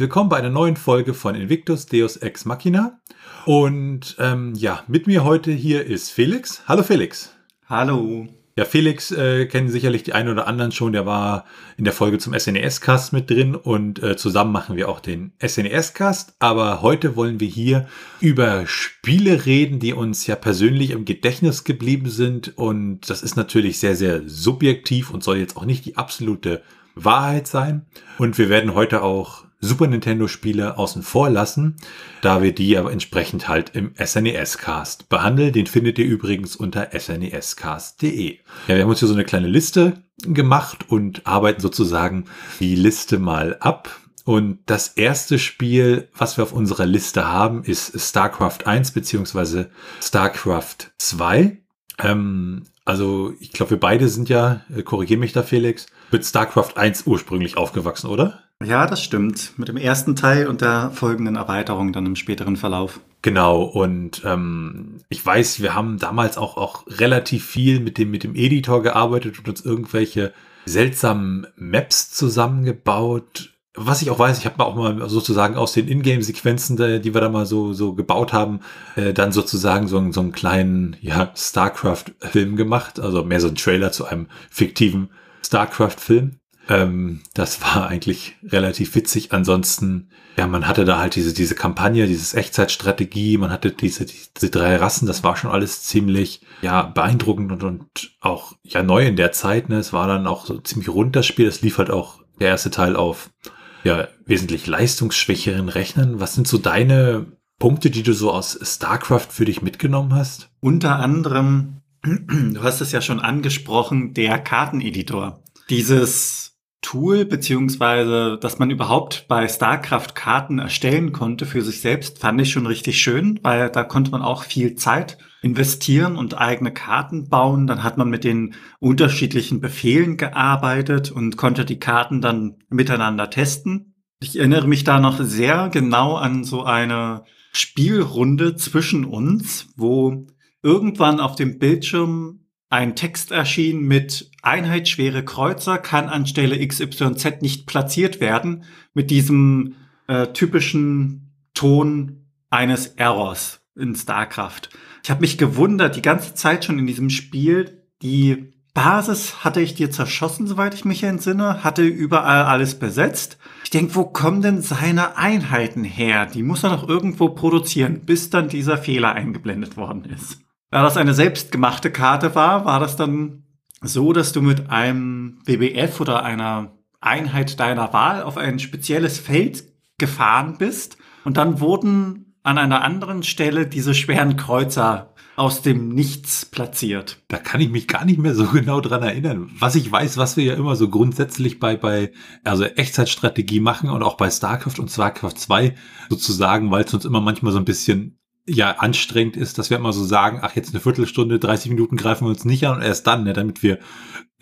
Willkommen bei einer neuen Folge von Invictus Deus Ex Machina. Und ähm, ja, mit mir heute hier ist Felix. Hallo Felix. Hallo. Ja, Felix äh, kennen sicherlich die einen oder anderen schon. Der war in der Folge zum SNES-Cast mit drin und äh, zusammen machen wir auch den SNES-Cast. Aber heute wollen wir hier über Spiele reden, die uns ja persönlich im Gedächtnis geblieben sind. Und das ist natürlich sehr, sehr subjektiv und soll jetzt auch nicht die absolute Wahrheit sein. Und wir werden heute auch Super Nintendo Spiele außen vor lassen, da wir die aber entsprechend halt im SNES Cast behandeln. Den findet ihr übrigens unter snescast.de. Ja, wir haben uns hier so eine kleine Liste gemacht und arbeiten sozusagen die Liste mal ab. Und das erste Spiel, was wir auf unserer Liste haben, ist StarCraft 1 beziehungsweise StarCraft 2. Ähm, also ich glaube, wir beide sind ja, äh, korrigiere mich da Felix, mit StarCraft 1 ursprünglich aufgewachsen, oder? Ja, das stimmt. Mit dem ersten Teil und der folgenden Erweiterung dann im späteren Verlauf. Genau, und ähm, ich weiß, wir haben damals auch, auch relativ viel mit dem, mit dem Editor gearbeitet und uns irgendwelche seltsamen Maps zusammengebaut. Was ich auch weiß, ich habe auch mal sozusagen aus den Ingame-Sequenzen, die wir da mal so, so gebaut haben, äh, dann sozusagen so, so einen kleinen ja, StarCraft-Film gemacht. Also mehr so ein Trailer zu einem fiktiven StarCraft-Film. Ähm, das war eigentlich relativ witzig. Ansonsten, ja, man hatte da halt diese, diese Kampagne, dieses Echtzeitstrategie, man hatte diese, diese drei Rassen, das war schon alles ziemlich, ja, beeindruckend und, und auch, ja, neu in der Zeit, ne. Es war dann auch so ziemlich rund das Spiel. Es lief halt auch der erste Teil auf, ja, wesentlich leistungsschwächeren Rechnern. Was sind so deine Punkte, die du so aus StarCraft für dich mitgenommen hast? Unter anderem, du hast es ja schon angesprochen, der Karteneditor. Dieses Tool, beziehungsweise, dass man überhaupt bei StarCraft Karten erstellen konnte für sich selbst, fand ich schon richtig schön, weil da konnte man auch viel Zeit investieren und eigene Karten bauen. Dann hat man mit den unterschiedlichen Befehlen gearbeitet und konnte die Karten dann miteinander testen. Ich erinnere mich da noch sehr genau an so eine Spielrunde zwischen uns, wo irgendwann auf dem Bildschirm ein Text erschien mit Einheitsschwere Kreuzer kann anstelle XYZ nicht platziert werden, mit diesem äh, typischen Ton eines Errors in StarCraft. Ich habe mich gewundert, die ganze Zeit schon in diesem Spiel, die Basis hatte ich dir zerschossen, soweit ich mich entsinne, hatte überall alles besetzt. Ich denke, wo kommen denn seine Einheiten her? Die muss er doch irgendwo produzieren, bis dann dieser Fehler eingeblendet worden ist. Da das eine selbstgemachte Karte war, war das dann so, dass du mit einem BBF oder einer Einheit deiner Wahl auf ein spezielles Feld gefahren bist und dann wurden an einer anderen Stelle diese schweren Kreuzer aus dem Nichts platziert. Da kann ich mich gar nicht mehr so genau dran erinnern. Was ich weiß, was wir ja immer so grundsätzlich bei, bei, also Echtzeitstrategie machen und auch bei StarCraft und StarCraft 2 sozusagen, weil es uns immer manchmal so ein bisschen ja anstrengend ist, dass wir immer so sagen, ach jetzt eine Viertelstunde, 30 Minuten greifen wir uns nicht an und erst dann, ne, damit wir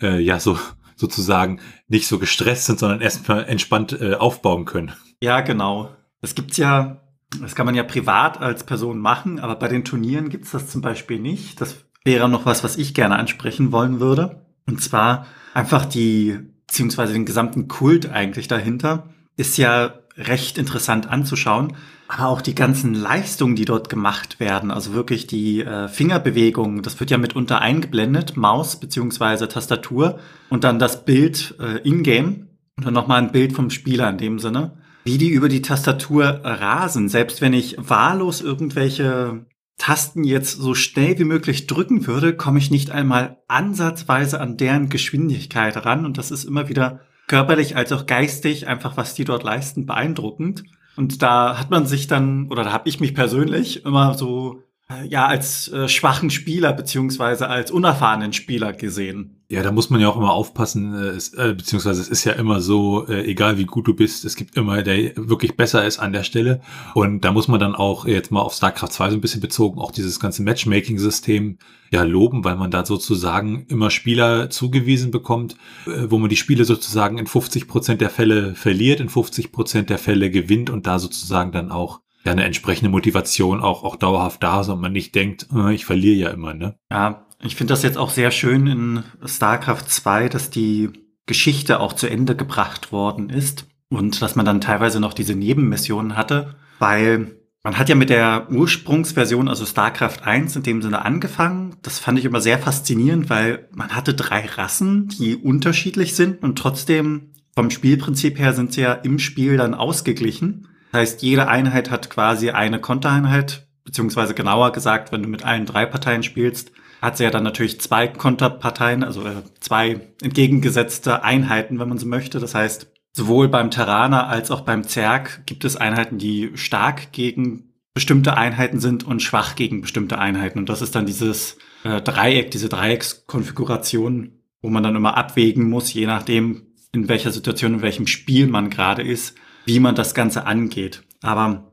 äh, ja so sozusagen nicht so gestresst sind, sondern erstmal entspannt äh, aufbauen können. Ja, genau. Das gibt's ja, das kann man ja privat als Person machen, aber bei den Turnieren gibt's das zum Beispiel nicht. Das wäre noch was, was ich gerne ansprechen wollen würde. Und zwar einfach die, beziehungsweise den gesamten Kult eigentlich dahinter, ist ja recht interessant anzuschauen. Aber auch die ganzen Leistungen, die dort gemacht werden, also wirklich die äh, Fingerbewegungen, das wird ja mitunter eingeblendet, Maus beziehungsweise Tastatur und dann das Bild äh, in-game und dann nochmal ein Bild vom Spieler in dem Sinne. Wie die über die Tastatur rasen, selbst wenn ich wahllos irgendwelche Tasten jetzt so schnell wie möglich drücken würde, komme ich nicht einmal ansatzweise an deren Geschwindigkeit ran und das ist immer wieder körperlich als auch geistig einfach, was die dort leisten, beeindruckend. Und da hat man sich dann, oder da habe ich mich persönlich immer so äh, ja als äh, schwachen Spieler beziehungsweise als unerfahrenen Spieler gesehen. Ja, da muss man ja auch immer aufpassen, äh, es, äh, beziehungsweise es ist ja immer so, äh, egal wie gut du bist, es gibt immer, der wirklich besser ist an der Stelle. Und da muss man dann auch jetzt mal auf StarCraft 2 so ein bisschen bezogen, auch dieses ganze Matchmaking-System ja loben, weil man da sozusagen immer Spieler zugewiesen bekommt, äh, wo man die Spiele sozusagen in 50 Prozent der Fälle verliert, in 50 Prozent der Fälle gewinnt und da sozusagen dann auch ja eine entsprechende Motivation auch, auch dauerhaft da ist und man nicht denkt, äh, ich verliere ja immer, ne? Ja, ich finde das jetzt auch sehr schön in StarCraft 2, dass die Geschichte auch zu Ende gebracht worden ist. und dass man dann teilweise noch diese Nebenmissionen hatte, weil man hat ja mit der Ursprungsversion, also StarCraft 1 in dem Sinne angefangen. Das fand ich immer sehr faszinierend, weil man hatte drei Rassen, die unterschiedlich sind und trotzdem vom Spielprinzip her sind sie ja im Spiel dann ausgeglichen. Das heißt, jede Einheit hat quasi eine Kontereinheit, beziehungsweise genauer gesagt, wenn du mit allen drei Parteien spielst, hat sie ja dann natürlich zwei Konterparteien, also äh, zwei entgegengesetzte Einheiten, wenn man so möchte. Das heißt, sowohl beim Terraner als auch beim Zerg gibt es Einheiten, die stark gegen bestimmte Einheiten sind und schwach gegen bestimmte Einheiten. Und das ist dann dieses äh, Dreieck, diese Dreieckskonfiguration, wo man dann immer abwägen muss, je nachdem, in welcher Situation, in welchem Spiel man gerade ist, wie man das Ganze angeht. Aber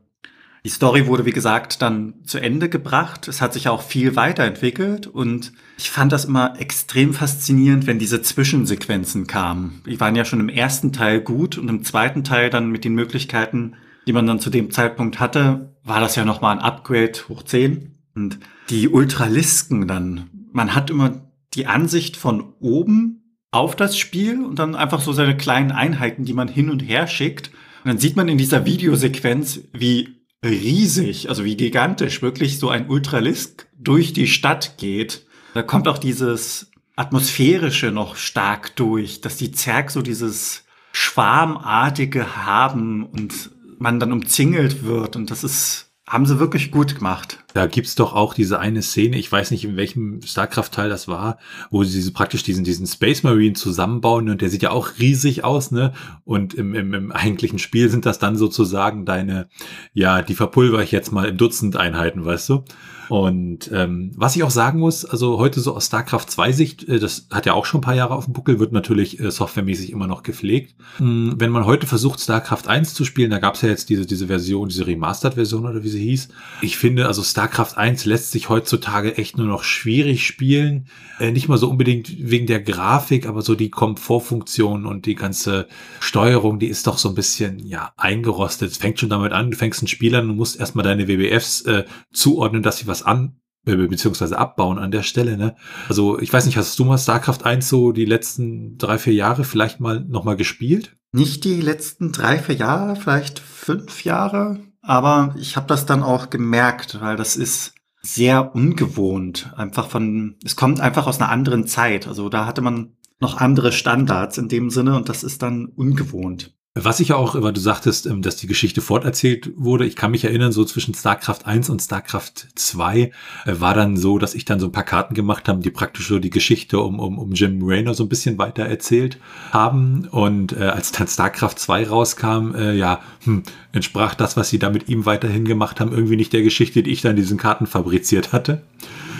die Story wurde, wie gesagt, dann zu Ende gebracht. Es hat sich auch viel weiterentwickelt und ich fand das immer extrem faszinierend, wenn diese Zwischensequenzen kamen. Die waren ja schon im ersten Teil gut und im zweiten Teil dann mit den Möglichkeiten, die man dann zu dem Zeitpunkt hatte, war das ja nochmal ein Upgrade hoch 10. Und die Ultralisken dann, man hat immer die Ansicht von oben auf das Spiel und dann einfach so seine kleinen Einheiten, die man hin und her schickt. Und dann sieht man in dieser Videosequenz, wie riesig, also wie gigantisch wirklich so ein Ultralisk durch die Stadt geht. Da kommt auch dieses atmosphärische noch stark durch, dass die Zerg so dieses Schwarmartige haben und man dann umzingelt wird und das ist haben sie wirklich gut gemacht. Da gibt's doch auch diese eine Szene, ich weiß nicht, in welchem StarCraft-Teil das war, wo sie diese, praktisch diesen, diesen Space Marine zusammenbauen und der sieht ja auch riesig aus, ne? Und im, im, im eigentlichen Spiel sind das dann sozusagen deine, ja, die verpulver ich jetzt mal in Dutzend Einheiten, weißt du? Und ähm, was ich auch sagen muss, also heute so aus StarCraft 2 Sicht, äh, das hat ja auch schon ein paar Jahre auf dem Buckel, wird natürlich äh, softwaremäßig immer noch gepflegt. Mhm, wenn man heute versucht, StarCraft 1 zu spielen, da gab es ja jetzt diese, diese Version, diese Remastered-Version oder wie sie hieß. Ich finde, also StarCraft 1 lässt sich heutzutage echt nur noch schwierig spielen. Äh, nicht mal so unbedingt wegen der Grafik, aber so die Komfortfunktion und die ganze Steuerung, die ist doch so ein bisschen, ja, eingerostet. Es fängt schon damit an, du fängst einen Spieler und musst erstmal deine WBFs äh, zuordnen, dass sie was was an, beziehungsweise abbauen an der Stelle. Ne? Also ich weiß nicht, hast du mal StarCraft 1 so die letzten drei, vier Jahre vielleicht mal nochmal gespielt? Nicht die letzten drei, vier Jahre, vielleicht fünf Jahre. Aber ich habe das dann auch gemerkt, weil das ist sehr ungewohnt. Einfach von, es kommt einfach aus einer anderen Zeit. Also da hatte man noch andere Standards in dem Sinne und das ist dann ungewohnt. Was ich auch, weil du sagtest, ähm, dass die Geschichte forterzählt wurde, ich kann mich erinnern, so zwischen StarCraft 1 und StarCraft 2 äh, war dann so, dass ich dann so ein paar Karten gemacht habe, die praktisch so die Geschichte um, um, um Jim Raynor so ein bisschen weiter erzählt haben. Und äh, als dann StarCraft 2 rauskam, äh, ja, hm, entsprach das, was sie da mit ihm weiterhin gemacht haben, irgendwie nicht der Geschichte, die ich dann in diesen Karten fabriziert hatte.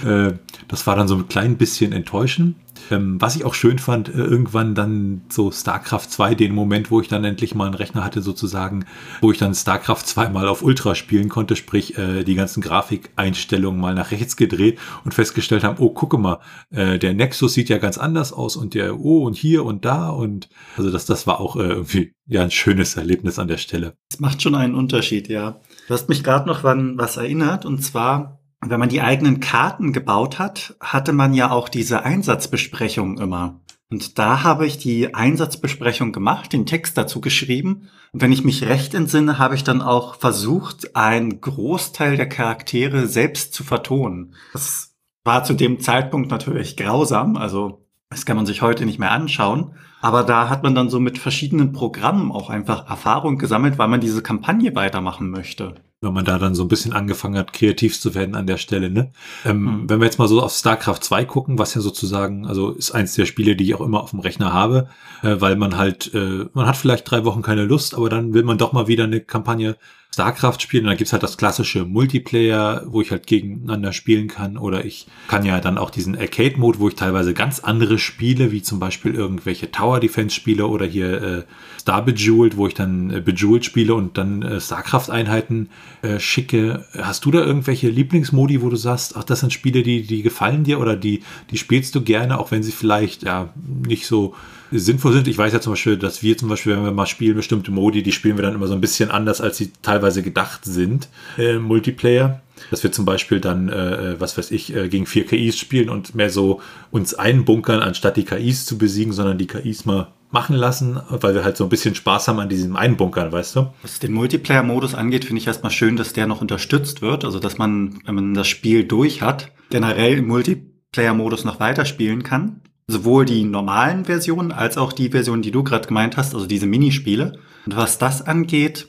Äh, das war dann so ein klein bisschen enttäuschend. Ähm, was ich auch schön fand, äh, irgendwann dann so StarCraft 2, den Moment, wo ich dann endlich mal einen Rechner hatte, sozusagen, wo ich dann StarCraft 2 mal auf Ultra spielen konnte, sprich äh, die ganzen Grafikeinstellungen mal nach rechts gedreht und festgestellt haben, oh, gucke mal, der Nexus sieht ja ganz anders aus und der, oh, und hier und da und also das, das war auch irgendwie ja ein schönes Erlebnis an der Stelle. Das macht schon einen Unterschied, ja. Du hast mich gerade noch an was erinnert und zwar wenn man die eigenen Karten gebaut hat, hatte man ja auch diese Einsatzbesprechung immer. Und da habe ich die Einsatzbesprechung gemacht, den Text dazu geschrieben. Und wenn ich mich recht entsinne, habe ich dann auch versucht, einen Großteil der Charaktere selbst zu vertonen. Das war zu dem Zeitpunkt natürlich grausam, also das kann man sich heute nicht mehr anschauen. Aber da hat man dann so mit verschiedenen Programmen auch einfach Erfahrung gesammelt, weil man diese Kampagne weitermachen möchte wenn man da dann so ein bisschen angefangen hat, kreativ zu werden an der Stelle. Ne? Ähm, mhm. Wenn wir jetzt mal so auf StarCraft 2 gucken, was ja sozusagen, also ist eins der Spiele, die ich auch immer auf dem Rechner habe, äh, weil man halt, äh, man hat vielleicht drei Wochen keine Lust, aber dann will man doch mal wieder eine Kampagne StarCraft spielen. Und da gibt's halt das klassische Multiplayer, wo ich halt gegeneinander spielen kann. Oder ich kann ja dann auch diesen Arcade-Mode, wo ich teilweise ganz andere Spiele, wie zum Beispiel irgendwelche Tower Defense-Spiele oder hier äh, Star Bejeweled, wo ich dann äh, Bejeweled spiele und dann äh, StarCraft-Einheiten äh, schicke. Hast du da irgendwelche Lieblingsmodi, wo du sagst, ach, das sind Spiele, die, die gefallen dir oder die, die spielst du gerne, auch wenn sie vielleicht ja nicht so sinnvoll sind. Ich weiß ja zum Beispiel, dass wir zum Beispiel, wenn wir mal spielen, bestimmte Modi, die spielen wir dann immer so ein bisschen anders, als sie teilweise gedacht sind äh, Multiplayer. Dass wir zum Beispiel dann, äh, äh was weiß ich, äh, gegen vier KIs spielen und mehr so uns einbunkern, anstatt die KIs zu besiegen, sondern die KIs mal machen lassen, weil wir halt so ein bisschen Spaß haben an diesem Einbunkern, weißt du? Was den Multiplayer-Modus angeht, finde ich erstmal schön, dass der noch unterstützt wird. Also, dass man, wenn man das Spiel durch hat, generell im Multiplayer-Modus noch weiterspielen kann. Sowohl die normalen Versionen als auch die Version, die du gerade gemeint hast, also diese Minispiele. Und was das angeht,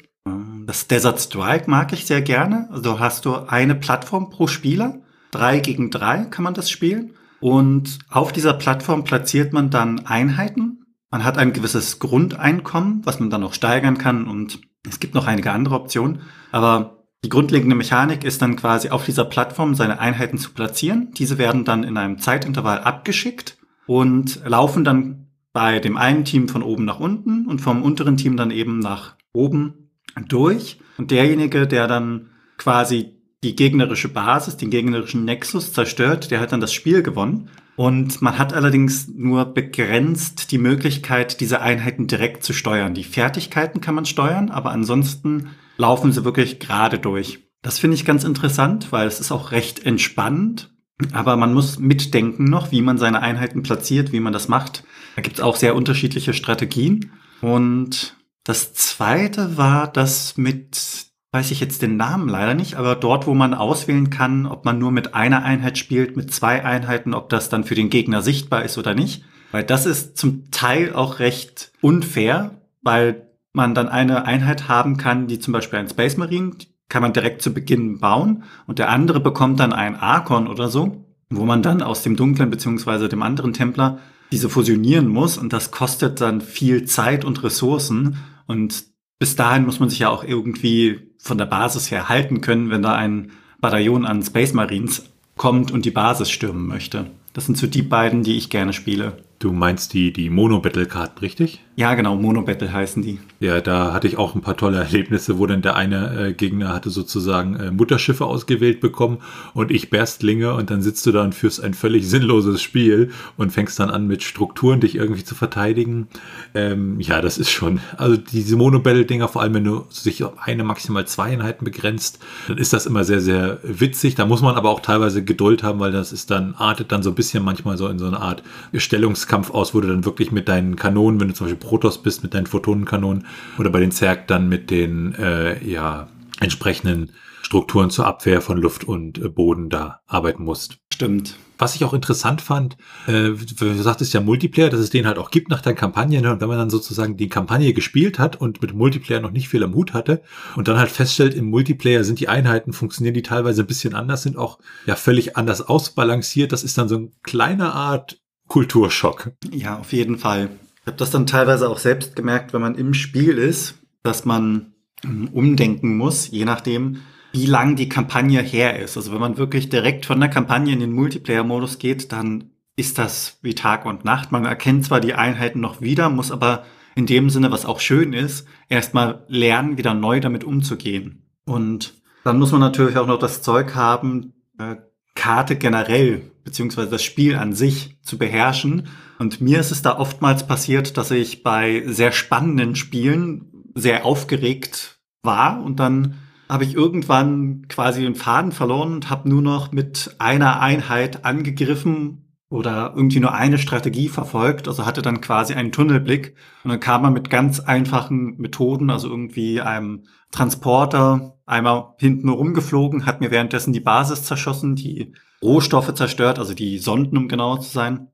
das Desert Strike mag ich sehr gerne. Also hast du eine Plattform pro Spieler. Drei gegen drei kann man das spielen. Und auf dieser Plattform platziert man dann Einheiten. Man hat ein gewisses Grundeinkommen, was man dann auch steigern kann. Und es gibt noch einige andere Optionen. Aber die grundlegende Mechanik ist dann quasi auf dieser Plattform seine Einheiten zu platzieren. Diese werden dann in einem Zeitintervall abgeschickt und laufen dann bei dem einen Team von oben nach unten und vom unteren Team dann eben nach oben durch. Und derjenige, der dann quasi die gegnerische Basis, den gegnerischen Nexus zerstört, der hat dann das Spiel gewonnen. Und man hat allerdings nur begrenzt die Möglichkeit, diese Einheiten direkt zu steuern. Die Fertigkeiten kann man steuern, aber ansonsten laufen sie wirklich gerade durch. Das finde ich ganz interessant, weil es ist auch recht entspannt aber man muss mitdenken noch, wie man seine Einheiten platziert, wie man das macht. Da gibt es auch sehr unterschiedliche Strategien. Und das zweite war das mit, weiß ich jetzt den Namen leider nicht, aber dort, wo man auswählen kann, ob man nur mit einer Einheit spielt, mit zwei Einheiten, ob das dann für den Gegner sichtbar ist oder nicht. Weil das ist zum Teil auch recht unfair, weil man dann eine Einheit haben kann, die zum Beispiel ein Space Marine, kann man direkt zu Beginn bauen und der andere bekommt dann ein Arkon oder so, wo man dann aus dem dunklen beziehungsweise dem anderen Templer diese fusionieren muss und das kostet dann viel Zeit und Ressourcen und bis dahin muss man sich ja auch irgendwie von der Basis her halten können, wenn da ein Bataillon an Space Marines kommt und die Basis stürmen möchte. Das sind so die beiden, die ich gerne spiele. Du meinst die, die Mono-Battle-Karten, richtig? Ja, genau, Mono-Battle heißen die. Ja, da hatte ich auch ein paar tolle Erlebnisse, wo dann der eine äh, Gegner hatte sozusagen äh, Mutterschiffe ausgewählt bekommen und ich Berstlinge und dann sitzt du da und führst ein völlig sinnloses Spiel und fängst dann an mit Strukturen dich irgendwie zu verteidigen. Ähm, ja, das ist schon, also diese Mono-Battle-Dinger, vor allem wenn du sich auf eine, maximal zwei Einheiten begrenzt, dann ist das immer sehr, sehr witzig. Da muss man aber auch teilweise Geduld haben, weil das ist dann, artet dann so ein bisschen manchmal so in so eine Art Stellungskampf aus, wo du dann wirklich mit deinen Kanonen, wenn du zum Beispiel Protoss bist mit deinen Photonenkanonen oder bei den Zerg dann mit den äh, ja, entsprechenden Strukturen zur Abwehr von Luft und äh, Boden da arbeiten musst. Stimmt. Was ich auch interessant fand, äh, du sagtest ja Multiplayer, dass es den halt auch gibt nach der Kampagne. Ne? Und wenn man dann sozusagen die Kampagne gespielt hat und mit Multiplayer noch nicht viel am Hut hatte und dann halt feststellt, im Multiplayer sind die Einheiten, funktionieren die teilweise ein bisschen anders, sind auch ja völlig anders ausbalanciert. Das ist dann so ein kleiner Art Kulturschock. Ja, auf jeden Fall habe das dann teilweise auch selbst gemerkt, wenn man im Spiel ist, dass man ähm, umdenken muss, je nachdem, wie lang die Kampagne her ist. Also wenn man wirklich direkt von der Kampagne in den Multiplayer-Modus geht, dann ist das wie Tag und Nacht. Man erkennt zwar die Einheiten noch wieder, muss aber in dem Sinne, was auch schön ist, erstmal lernen, wieder neu damit umzugehen. Und dann muss man natürlich auch noch das Zeug haben, äh, Karte generell, beziehungsweise das Spiel an sich zu beherrschen. Und mir ist es da oftmals passiert, dass ich bei sehr spannenden Spielen sehr aufgeregt war und dann habe ich irgendwann quasi den Faden verloren und habe nur noch mit einer Einheit angegriffen oder irgendwie nur eine Strategie verfolgt, also hatte dann quasi einen Tunnelblick und dann kam man mit ganz einfachen Methoden, also irgendwie einem Transporter einmal hinten rumgeflogen, hat mir währenddessen die Basis zerschossen, die Rohstoffe zerstört, also die Sonden, um genauer zu sein.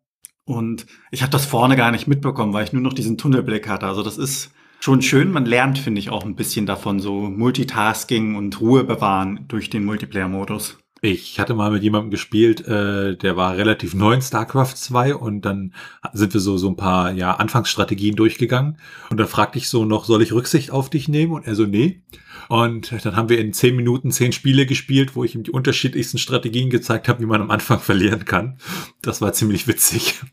Und ich habe das vorne gar nicht mitbekommen, weil ich nur noch diesen Tunnelblick hatte. Also das ist schon schön. Man lernt, finde ich, auch ein bisschen davon, so Multitasking und Ruhe bewahren durch den Multiplayer-Modus. Ich hatte mal mit jemandem gespielt, äh, der war relativ neu in StarCraft 2 und dann sind wir so, so ein paar ja, Anfangsstrategien durchgegangen und dann fragte ich so noch, soll ich Rücksicht auf dich nehmen? Und er so, nee. Und dann haben wir in zehn Minuten zehn Spiele gespielt, wo ich ihm die unterschiedlichsten Strategien gezeigt habe, wie man am Anfang verlieren kann. Das war ziemlich witzig.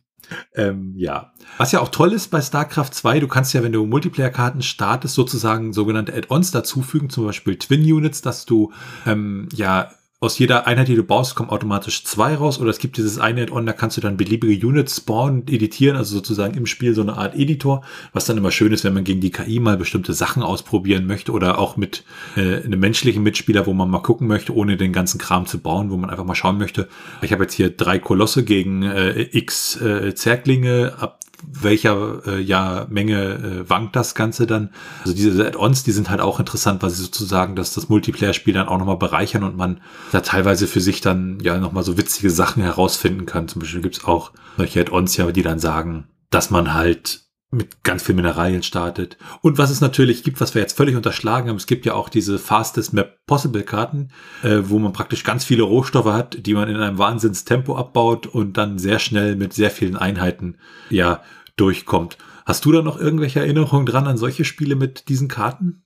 Ähm, ja. Was ja auch toll ist bei StarCraft 2, du kannst ja, wenn du Multiplayer-Karten startest, sozusagen sogenannte Add-ons dazufügen, zum Beispiel Twin-Units, dass du ähm, ja aus jeder Einheit, die du baust, kommen automatisch zwei raus. Oder es gibt dieses eine Add-on, da kannst du dann beliebige Units spawnen, editieren, also sozusagen im Spiel so eine Art Editor, was dann immer schön ist, wenn man gegen die KI mal bestimmte Sachen ausprobieren möchte oder auch mit äh, einem menschlichen Mitspieler, wo man mal gucken möchte, ohne den ganzen Kram zu bauen, wo man einfach mal schauen möchte. Ich habe jetzt hier drei Kolosse gegen äh, x äh, Zerglinge ab welcher äh, ja Menge äh, wankt das Ganze dann. Also diese Add-ons, die sind halt auch interessant, weil sie sozusagen dass das Multiplayer-Spiel dann auch nochmal bereichern und man da teilweise für sich dann ja nochmal so witzige Sachen herausfinden kann. Zum Beispiel gibt's auch solche Add-ons ja, die dann sagen, dass man halt mit ganz viel Mineralien startet. Und was es natürlich gibt, was wir jetzt völlig unterschlagen haben, es gibt ja auch diese Fastest Map Possible Karten, äh, wo man praktisch ganz viele Rohstoffe hat, die man in einem Wahnsinnstempo abbaut und dann sehr schnell mit sehr vielen Einheiten ja durchkommt. Hast du da noch irgendwelche Erinnerungen dran an solche Spiele mit diesen Karten?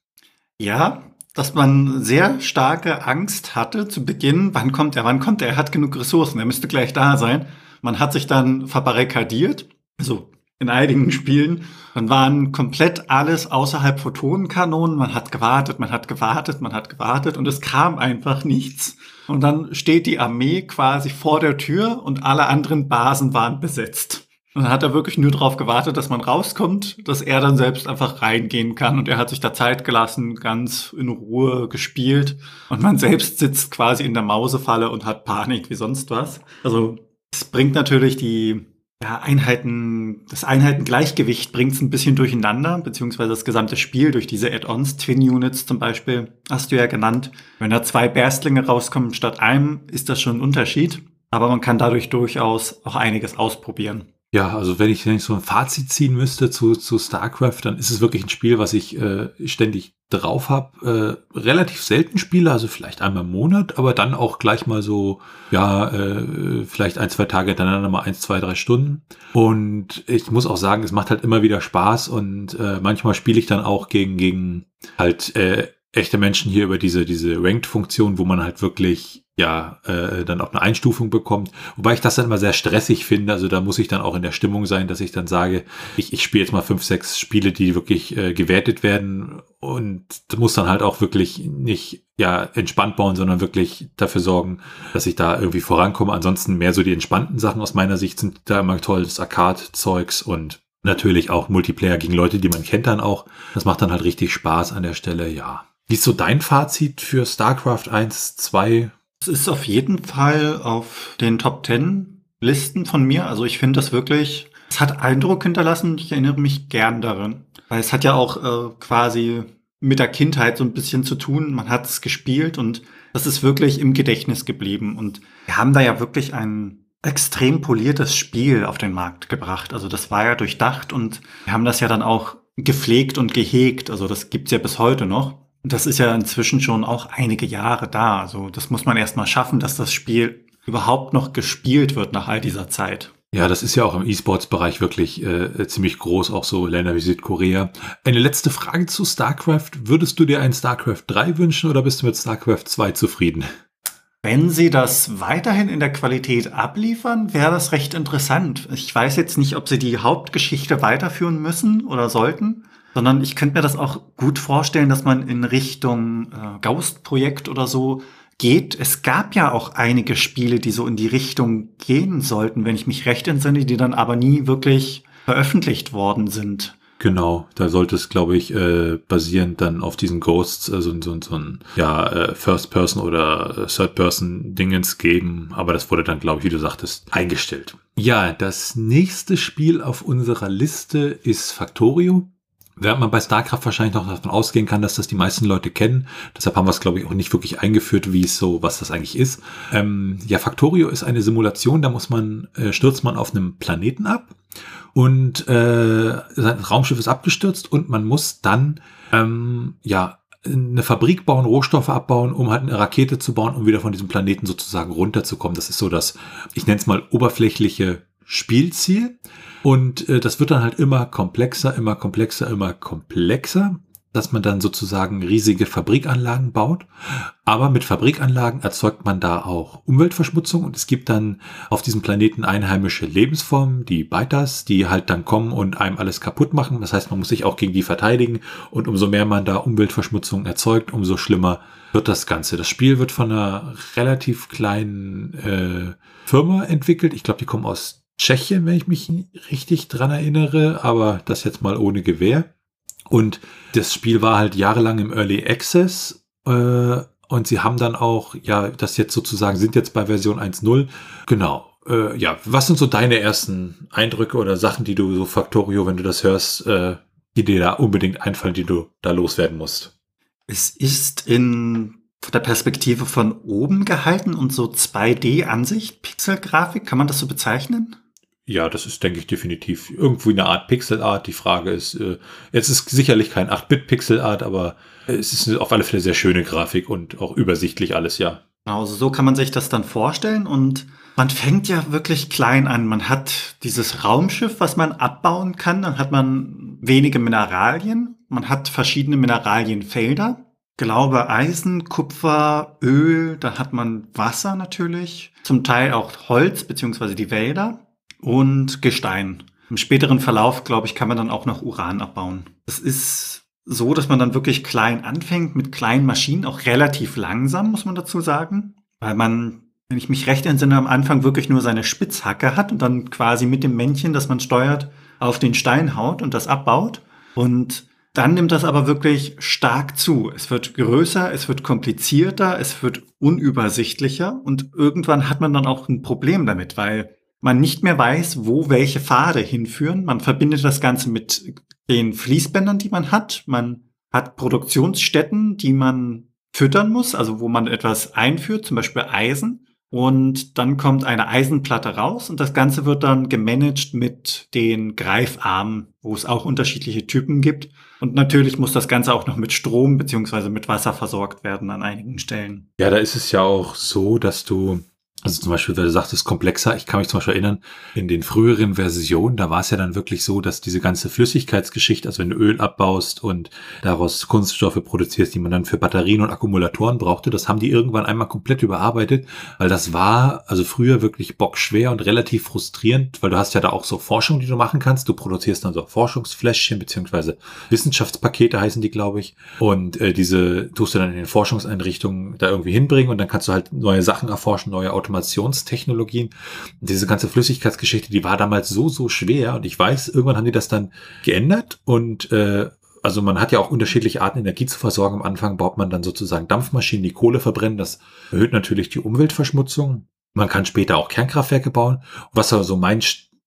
Ja, dass man sehr starke Angst hatte zu Beginn. Wann kommt er? Wann kommt er? Er hat genug Ressourcen. Er müsste gleich da sein. Man hat sich dann verbarrikadiert. Also in einigen Spielen. Dann waren komplett alles außerhalb Photonenkanonen. Man hat gewartet, man hat gewartet, man hat gewartet und es kam einfach nichts. Und dann steht die Armee quasi vor der Tür und alle anderen Basen waren besetzt. Und dann hat er wirklich nur darauf gewartet, dass man rauskommt, dass er dann selbst einfach reingehen kann. Und er hat sich da Zeit gelassen, ganz in Ruhe gespielt. Und man selbst sitzt quasi in der Mausefalle und hat Panik wie sonst was. Also es bringt natürlich die ja, Einheiten, das Einheitengleichgewicht bringt es ein bisschen durcheinander, beziehungsweise das gesamte Spiel durch diese Add-ons, Twin Units zum Beispiel, hast du ja genannt. Wenn da zwei Berstlinge rauskommen statt einem, ist das schon ein Unterschied. Aber man kann dadurch durchaus auch einiges ausprobieren. Ja, also wenn ich, wenn ich so ein Fazit ziehen müsste zu, zu StarCraft, dann ist es wirklich ein Spiel, was ich äh, ständig drauf habe. Äh, relativ selten spiele, also vielleicht einmal im Monat, aber dann auch gleich mal so, ja, äh, vielleicht ein, zwei Tage hintereinander mal eins, zwei, drei Stunden. Und ich muss auch sagen, es macht halt immer wieder Spaß und äh, manchmal spiele ich dann auch gegen, gegen halt äh, echte Menschen hier über diese, diese Ranked-Funktion, wo man halt wirklich ja äh, dann auch eine Einstufung bekommt. Wobei ich das dann immer sehr stressig finde. Also da muss ich dann auch in der Stimmung sein, dass ich dann sage, ich, ich spiele jetzt mal fünf, sechs Spiele, die wirklich äh, gewertet werden und muss dann halt auch wirklich nicht ja entspannt bauen, sondern wirklich dafür sorgen, dass ich da irgendwie vorankomme. Ansonsten mehr so die entspannten Sachen aus meiner Sicht sind da immer tolles Arcade-Zeugs und natürlich auch Multiplayer gegen Leute, die man kennt dann auch. Das macht dann halt richtig Spaß an der Stelle, ja. Wie ist so dein Fazit für StarCraft 1, 2? Es ist auf jeden Fall auf den Top 10 Listen von mir. Also ich finde das wirklich, es hat Eindruck hinterlassen. Ich erinnere mich gern daran. Weil es hat ja auch äh, quasi mit der Kindheit so ein bisschen zu tun. Man hat es gespielt und das ist wirklich im Gedächtnis geblieben. Und wir haben da ja wirklich ein extrem poliertes Spiel auf den Markt gebracht. Also das war ja durchdacht und wir haben das ja dann auch gepflegt und gehegt. Also das gibt's ja bis heute noch. Das ist ja inzwischen schon auch einige Jahre da. Also das muss man erst mal schaffen, dass das Spiel überhaupt noch gespielt wird nach all dieser Zeit. Ja, das ist ja auch im E-Sports-Bereich wirklich äh, ziemlich groß, auch so Länder wie Südkorea. Eine letzte Frage zu StarCraft. Würdest du dir ein StarCraft 3 wünschen oder bist du mit StarCraft 2 zufrieden? Wenn sie das weiterhin in der Qualität abliefern, wäre das recht interessant. Ich weiß jetzt nicht, ob sie die Hauptgeschichte weiterführen müssen oder sollten sondern ich könnte mir das auch gut vorstellen, dass man in Richtung äh, Ghost-Projekt oder so geht. Es gab ja auch einige Spiele, die so in die Richtung gehen sollten, wenn ich mich recht entsinne, die dann aber nie wirklich veröffentlicht worden sind. Genau, da sollte es, glaube ich, äh, basierend dann auf diesen Ghosts, also so, so ein ja, äh, First-Person oder äh, Third-Person-Dingens geben, aber das wurde dann, glaube ich, wie du sagtest, eingestellt. Ja, das nächste Spiel auf unserer Liste ist Factorio. Während man bei StarCraft wahrscheinlich noch davon ausgehen kann, dass das die meisten Leute kennen. Deshalb haben wir es, glaube ich, auch nicht wirklich eingeführt, wie es so, was das eigentlich ist. Ähm, ja, Factorio ist eine Simulation, da muss man, äh, stürzt man auf einem Planeten ab und äh, sein Raumschiff ist abgestürzt und man muss dann ähm, ja eine Fabrik bauen, Rohstoffe abbauen, um halt eine Rakete zu bauen, um wieder von diesem Planeten sozusagen runterzukommen. Das ist so das, ich nenne es mal oberflächliche Spielziel. Und äh, das wird dann halt immer komplexer, immer komplexer, immer komplexer, dass man dann sozusagen riesige Fabrikanlagen baut. Aber mit Fabrikanlagen erzeugt man da auch Umweltverschmutzung und es gibt dann auf diesem Planeten einheimische Lebensformen, die Beitas, die halt dann kommen und einem alles kaputt machen. Das heißt, man muss sich auch gegen die verteidigen und umso mehr man da Umweltverschmutzung erzeugt, umso schlimmer wird das Ganze. Das Spiel wird von einer relativ kleinen äh, Firma entwickelt. Ich glaube, die kommen aus Tschechien, wenn ich mich richtig dran erinnere, aber das jetzt mal ohne Gewehr. Und das Spiel war halt jahrelang im Early Access äh, und sie haben dann auch, ja, das jetzt sozusagen sind jetzt bei Version 1.0. Genau. äh, ja, was sind so deine ersten Eindrücke oder Sachen, die du so Factorio, wenn du das hörst, äh, die dir da unbedingt einfallen, die du da loswerden musst? Es ist in der Perspektive von oben gehalten und so 2D-Ansicht, Pixelgrafik, kann man das so bezeichnen? Ja, das ist, denke ich, definitiv irgendwo eine Art Pixelart. Die Frage ist, äh, es ist sicherlich kein 8-Bit-Pixelart, aber es ist auf alle Fälle sehr schöne Grafik und auch übersichtlich alles, ja. Genau, so kann man sich das dann vorstellen und man fängt ja wirklich klein an. Man hat dieses Raumschiff, was man abbauen kann. Dann hat man wenige Mineralien. Man hat verschiedene Mineralienfelder. Glaube Eisen, Kupfer, Öl. Dann hat man Wasser natürlich. Zum Teil auch Holz beziehungsweise die Wälder und Gestein. Im späteren Verlauf, glaube ich, kann man dann auch noch Uran abbauen. Es ist so, dass man dann wirklich klein anfängt mit kleinen Maschinen, auch relativ langsam, muss man dazu sagen, weil man wenn ich mich recht entsinne, am Anfang wirklich nur seine Spitzhacke hat und dann quasi mit dem Männchen, das man steuert, auf den Stein haut und das abbaut. Und dann nimmt das aber wirklich stark zu. Es wird größer, es wird komplizierter, es wird unübersichtlicher und irgendwann hat man dann auch ein Problem damit, weil man nicht mehr weiß, wo welche Pfade hinführen. Man verbindet das Ganze mit den Fließbändern, die man hat. Man hat Produktionsstätten, die man füttern muss, also wo man etwas einführt, zum Beispiel Eisen. Und dann kommt eine Eisenplatte raus und das Ganze wird dann gemanagt mit den Greifarmen, wo es auch unterschiedliche Typen gibt. Und natürlich muss das Ganze auch noch mit Strom beziehungsweise mit Wasser versorgt werden an einigen Stellen. Ja, da ist es ja auch so, dass du also zum Beispiel, weil du sagtest, komplexer. Ich kann mich zum Beispiel erinnern, in den früheren Versionen, da war es ja dann wirklich so, dass diese ganze Flüssigkeitsgeschichte, also wenn du Öl abbaust und daraus Kunststoffe produzierst, die man dann für Batterien und Akkumulatoren brauchte, das haben die irgendwann einmal komplett überarbeitet, weil das war also früher wirklich bockschwer und relativ frustrierend, weil du hast ja da auch so Forschung, die du machen kannst. Du produzierst dann so Forschungsfläschchen beziehungsweise Wissenschaftspakete heißen die, glaube ich. Und äh, diese tust du dann in den Forschungseinrichtungen da irgendwie hinbringen und dann kannst du halt neue Sachen erforschen, neue Automationen Informationstechnologien. Diese ganze Flüssigkeitsgeschichte, die war damals so, so schwer. Und ich weiß, irgendwann haben die das dann geändert und äh, also man hat ja auch unterschiedliche Arten, Energie zu versorgen. Am Anfang baut man dann sozusagen Dampfmaschinen, die Kohle verbrennen. Das erhöht natürlich die Umweltverschmutzung. Man kann später auch Kernkraftwerke bauen. Was aber so mein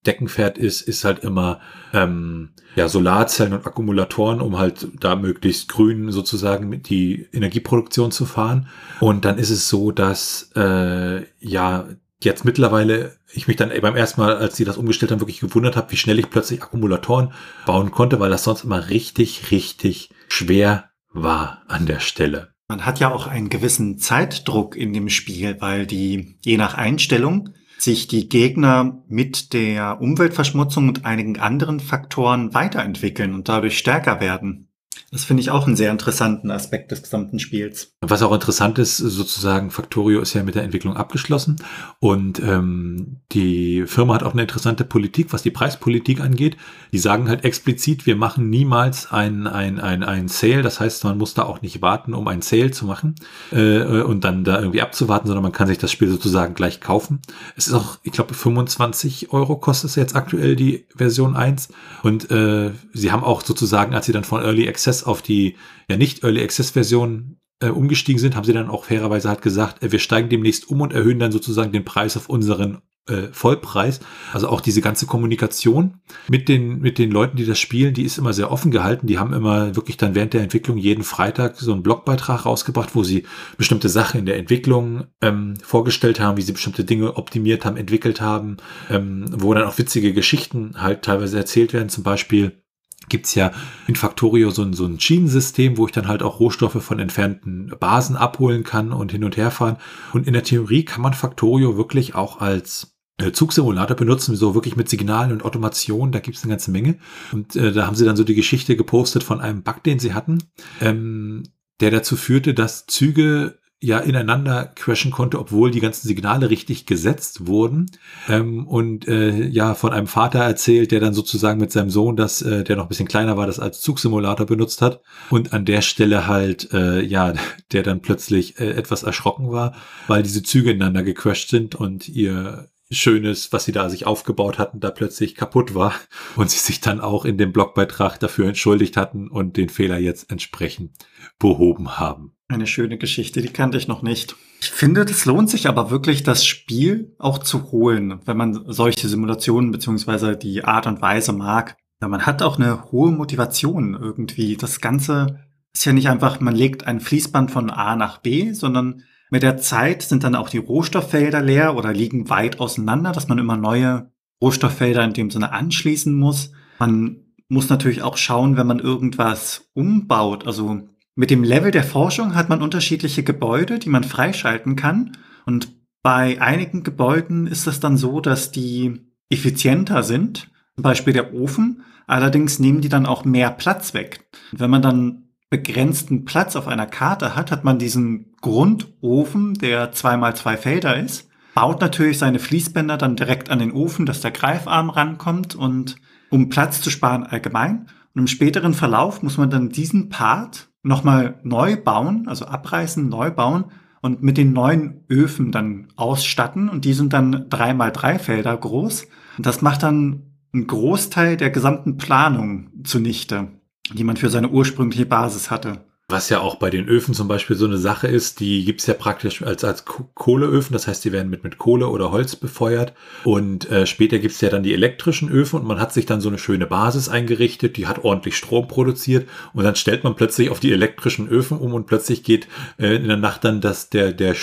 Steckenpferd ist, ist halt immer ähm, ja, Solarzellen und Akkumulatoren, um halt da möglichst grün sozusagen mit die Energieproduktion zu fahren. Und dann ist es so, dass äh, ja jetzt mittlerweile ich mich dann beim ersten Mal, als sie das umgestellt haben, wirklich gewundert habe, wie schnell ich plötzlich Akkumulatoren bauen konnte, weil das sonst immer richtig, richtig schwer war an der Stelle. Man hat ja auch einen gewissen Zeitdruck in dem Spiel, weil die je nach Einstellung sich die Gegner mit der Umweltverschmutzung und einigen anderen Faktoren weiterentwickeln und dadurch stärker werden. Das finde ich auch einen sehr interessanten Aspekt des gesamten Spiels. Was auch interessant ist, sozusagen, Factorio ist ja mit der Entwicklung abgeschlossen und ähm, die Firma hat auch eine interessante Politik, was die Preispolitik angeht. Die sagen halt explizit, wir machen niemals ein, ein, ein, Sale. Das heißt, man muss da auch nicht warten, um ein Sale zu machen äh, und dann da irgendwie abzuwarten, sondern man kann sich das Spiel sozusagen gleich kaufen. Es ist auch, ich glaube, 25 Euro kostet es jetzt aktuell die Version 1 und äh, sie haben auch sozusagen, als sie dann von Early Access Access auf die ja nicht Early Access Version äh, umgestiegen sind, haben sie dann auch fairerweise halt gesagt, äh, wir steigen demnächst um und erhöhen dann sozusagen den Preis auf unseren äh, Vollpreis. Also auch diese ganze Kommunikation mit den, mit den Leuten, die das spielen, die ist immer sehr offen gehalten. Die haben immer wirklich dann während der Entwicklung jeden Freitag so einen Blogbeitrag rausgebracht, wo sie bestimmte Sachen in der Entwicklung ähm, vorgestellt haben, wie sie bestimmte Dinge optimiert haben, entwickelt haben, ähm, wo dann auch witzige Geschichten halt teilweise erzählt werden. Zum Beispiel gibt's ja in Factorio so ein, so ein Schienensystem, wo ich dann halt auch Rohstoffe von entfernten Basen abholen kann und hin und her fahren. Und in der Theorie kann man Factorio wirklich auch als äh, Zugsimulator benutzen, so wirklich mit Signalen und Automation, da gibt's eine ganze Menge. Und äh, da haben sie dann so die Geschichte gepostet von einem Bug, den sie hatten, ähm, der dazu führte, dass Züge ja ineinander crashen konnte, obwohl die ganzen Signale richtig gesetzt wurden. Ähm, und äh, ja, von einem Vater erzählt, der dann sozusagen mit seinem Sohn, das, äh, der noch ein bisschen kleiner war, das als Zugsimulator benutzt hat. Und an der Stelle halt, äh, ja, der dann plötzlich äh, etwas erschrocken war, weil diese Züge ineinander gecrashed sind und ihr Schönes, was sie da sich aufgebaut hatten, da plötzlich kaputt war und sie sich dann auch in dem Blogbeitrag dafür entschuldigt hatten und den Fehler jetzt entsprechend behoben haben. Eine schöne Geschichte, die kannte ich noch nicht. Ich finde, das lohnt sich aber wirklich, das Spiel auch zu holen, wenn man solche Simulationen beziehungsweise die Art und Weise mag. Ja, man hat auch eine hohe Motivation irgendwie. Das Ganze ist ja nicht einfach, man legt ein Fließband von A nach B, sondern mit der Zeit sind dann auch die Rohstofffelder leer oder liegen weit auseinander, dass man immer neue Rohstofffelder in dem Sinne anschließen muss. Man muss natürlich auch schauen, wenn man irgendwas umbaut. Also mit dem Level der Forschung hat man unterschiedliche Gebäude, die man freischalten kann. Und bei einigen Gebäuden ist es dann so, dass die effizienter sind. Zum Beispiel der Ofen. Allerdings nehmen die dann auch mehr Platz weg. Und wenn man dann begrenzten Platz auf einer Karte hat, hat man diesen Grundofen, der zweimal zwei Felder ist, baut natürlich seine Fließbänder dann direkt an den Ofen, dass der Greifarm rankommt und um Platz zu sparen allgemein. Und im späteren Verlauf muss man dann diesen Part nochmal neu bauen, also abreißen, neu bauen und mit den neuen Öfen dann ausstatten. Und die sind dann dreimal drei Felder groß. Und das macht dann einen Großteil der gesamten Planung zunichte die man für seine ursprüngliche Basis hatte. Was ja auch bei den Öfen zum Beispiel so eine Sache ist, die gibt's ja praktisch als, als Kohleöfen, das heißt, die werden mit, mit Kohle oder Holz befeuert. Und äh, später gibt's ja dann die elektrischen Öfen und man hat sich dann so eine schöne Basis eingerichtet, die hat ordentlich Strom produziert und dann stellt man plötzlich auf die elektrischen Öfen um und plötzlich geht äh, in der Nacht dann das, der, der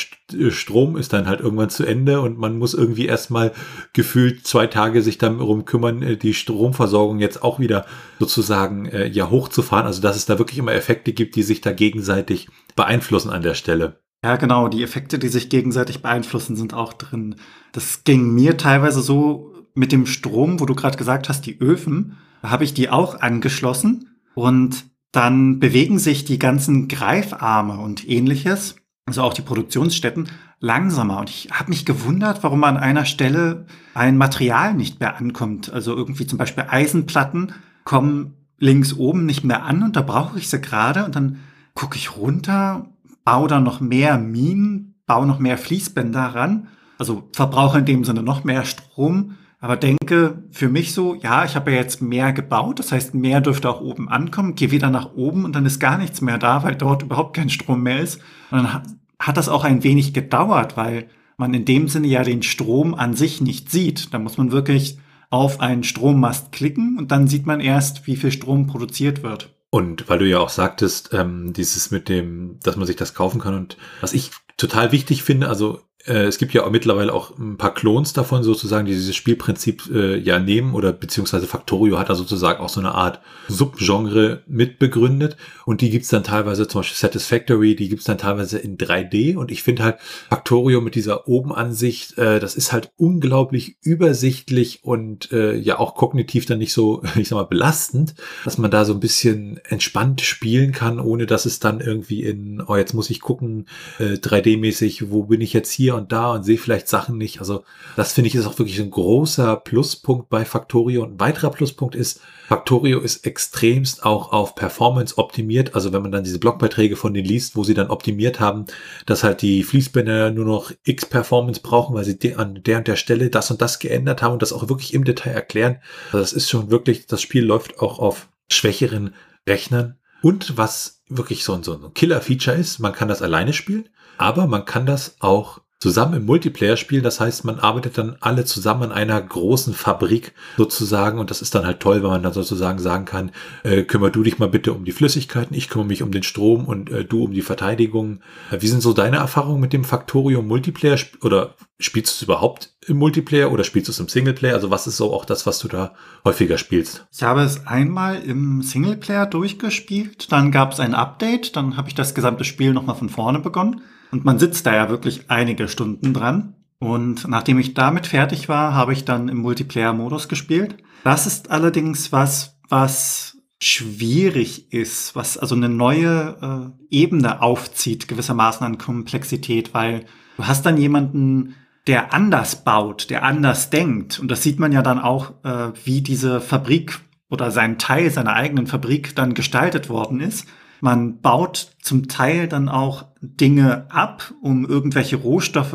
Strom ist dann halt irgendwann zu Ende und man muss irgendwie erstmal gefühlt zwei Tage sich darum kümmern, äh, die Stromversorgung jetzt auch wieder sozusagen äh, ja hochzufahren. Also dass es da wirklich immer Effekte gibt, die sich da gegenseitig beeinflussen an der Stelle. Ja, genau. Die Effekte, die sich gegenseitig beeinflussen, sind auch drin. Das ging mir teilweise so mit dem Strom, wo du gerade gesagt hast, die Öfen, habe ich die auch angeschlossen und dann bewegen sich die ganzen Greifarme und ähnliches also auch die Produktionsstätten, langsamer. Und ich habe mich gewundert, warum an einer Stelle ein Material nicht mehr ankommt. Also irgendwie zum Beispiel Eisenplatten kommen links oben nicht mehr an und da brauche ich sie gerade. Und dann gucke ich runter, baue da noch mehr Minen, baue noch mehr Fließbänder ran. Also verbrauche in dem Sinne noch mehr Strom. Aber denke für mich so, ja, ich habe ja jetzt mehr gebaut, das heißt, mehr dürfte auch oben ankommen, gehe wieder nach oben und dann ist gar nichts mehr da, weil dort überhaupt kein Strom mehr ist. Und dann hat das auch ein wenig gedauert, weil man in dem Sinne ja den Strom an sich nicht sieht. Da muss man wirklich auf einen Strommast klicken und dann sieht man erst, wie viel Strom produziert wird. Und weil du ja auch sagtest, ähm, dieses mit dem, dass man sich das kaufen kann und was ich total wichtig finde, also es gibt ja auch mittlerweile auch ein paar Klons davon sozusagen, die dieses Spielprinzip äh, ja nehmen oder beziehungsweise Factorio hat da sozusagen auch so eine Art Subgenre mitbegründet und die gibt's dann teilweise, zum Beispiel Satisfactory, die gibt's dann teilweise in 3D und ich finde halt Factorio mit dieser Obenansicht, äh, das ist halt unglaublich übersichtlich und äh, ja auch kognitiv dann nicht so, ich sag mal, belastend, dass man da so ein bisschen entspannt spielen kann, ohne dass es dann irgendwie in, oh jetzt muss ich gucken, äh, 3D-mäßig, wo bin ich jetzt hier und da und sehe vielleicht Sachen nicht. Also das finde ich ist auch wirklich ein großer Pluspunkt bei Factorio. Und ein weiterer Pluspunkt ist, Factorio ist extremst auch auf Performance optimiert. Also wenn man dann diese Blogbeiträge von denen liest, wo sie dann optimiert haben, dass halt die Fließbänder nur noch X Performance brauchen, weil sie an der und der Stelle das und das geändert haben und das auch wirklich im Detail erklären. Also das ist schon wirklich, das Spiel läuft auch auf schwächeren Rechnern. Und was wirklich so ein, so ein Killer-Feature ist, man kann das alleine spielen, aber man kann das auch zusammen im Multiplayer spielen. Das heißt, man arbeitet dann alle zusammen an einer großen Fabrik sozusagen. Und das ist dann halt toll, wenn man dann sozusagen sagen kann, äh, kümmer du dich mal bitte um die Flüssigkeiten, ich kümmere mich um den Strom und äh, du um die Verteidigung. Äh, wie sind so deine Erfahrungen mit dem Factorium Multiplayer? Oder spielst du es überhaupt im Multiplayer oder spielst du es im Singleplayer? Also was ist so auch das, was du da häufiger spielst? Ich habe es einmal im Singleplayer durchgespielt, dann gab es ein Update, dann habe ich das gesamte Spiel nochmal von vorne begonnen. Und man sitzt da ja wirklich einige Stunden dran. Und nachdem ich damit fertig war, habe ich dann im Multiplayer-Modus gespielt. Das ist allerdings was, was schwierig ist, was also eine neue äh, Ebene aufzieht, gewissermaßen an Komplexität, weil du hast dann jemanden, der anders baut, der anders denkt. Und das sieht man ja dann auch, äh, wie diese Fabrik oder sein Teil seiner eigenen Fabrik dann gestaltet worden ist. Man baut zum Teil dann auch Dinge ab, um irgendwelche Rohstoffe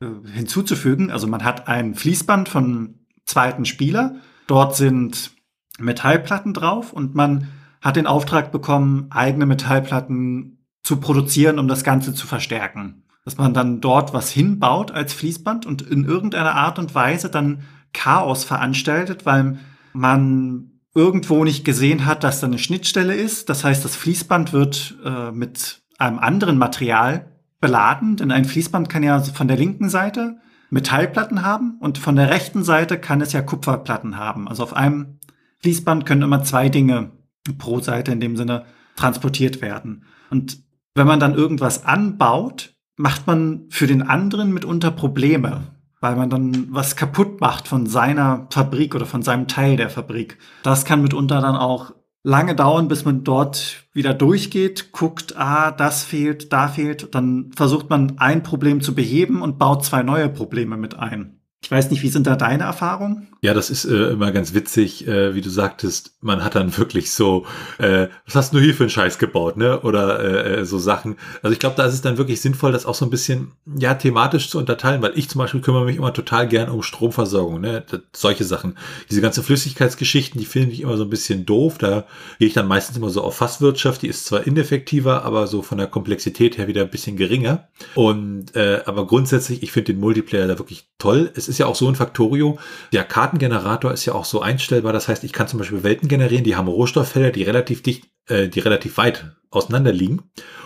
äh, hinzuzufügen. Also man hat ein Fließband von zweiten Spieler. Dort sind Metallplatten drauf und man hat den Auftrag bekommen, eigene Metallplatten zu produzieren, um das Ganze zu verstärken. Dass man dann dort was hinbaut als Fließband und in irgendeiner Art und Weise dann Chaos veranstaltet, weil man irgendwo nicht gesehen hat, dass da eine Schnittstelle ist. Das heißt, das Fließband wird äh, mit einem anderen Material beladen, denn ein Fließband kann ja von der linken Seite Metallplatten haben und von der rechten Seite kann es ja Kupferplatten haben. Also auf einem Fließband können immer zwei Dinge pro Seite in dem Sinne transportiert werden. Und wenn man dann irgendwas anbaut, macht man für den anderen mitunter Probleme, weil man dann was kaputt macht von seiner Fabrik oder von seinem Teil der Fabrik. Das kann mitunter dann auch lange dauern, bis man dort wieder durchgeht, guckt, ah, das fehlt, da fehlt, dann versucht man ein Problem zu beheben und baut zwei neue Probleme mit ein. Ich weiß nicht, wie sind da deine Erfahrungen? Ja, das ist äh, immer ganz witzig, äh, wie du sagtest, man hat dann wirklich so, äh, was hast du hier für einen Scheiß gebaut, ne? Oder äh, äh so Sachen. Also ich glaube, da ist es dann wirklich sinnvoll, das auch so ein bisschen, ja, thematisch zu unterteilen, weil ich zum Beispiel kümmere mich immer total gern um Stromversorgung, ne? Das, solche Sachen. Diese ganzen Flüssigkeitsgeschichten, die finde ich immer so ein bisschen doof. Da gehe ich dann meistens immer so auf Fasswirtschaft, die ist zwar ineffektiver, aber so von der Komplexität her wieder ein bisschen geringer. Und äh, aber grundsätzlich, ich finde den Multiplayer da wirklich toll. Es ist ja auch so ein Factorio. Der Kartengenerator ist ja auch so einstellbar. Das heißt, ich kann zum Beispiel Welten generieren, die haben Rohstofffelder, die relativ dicht, äh, die relativ weit auseinander liegen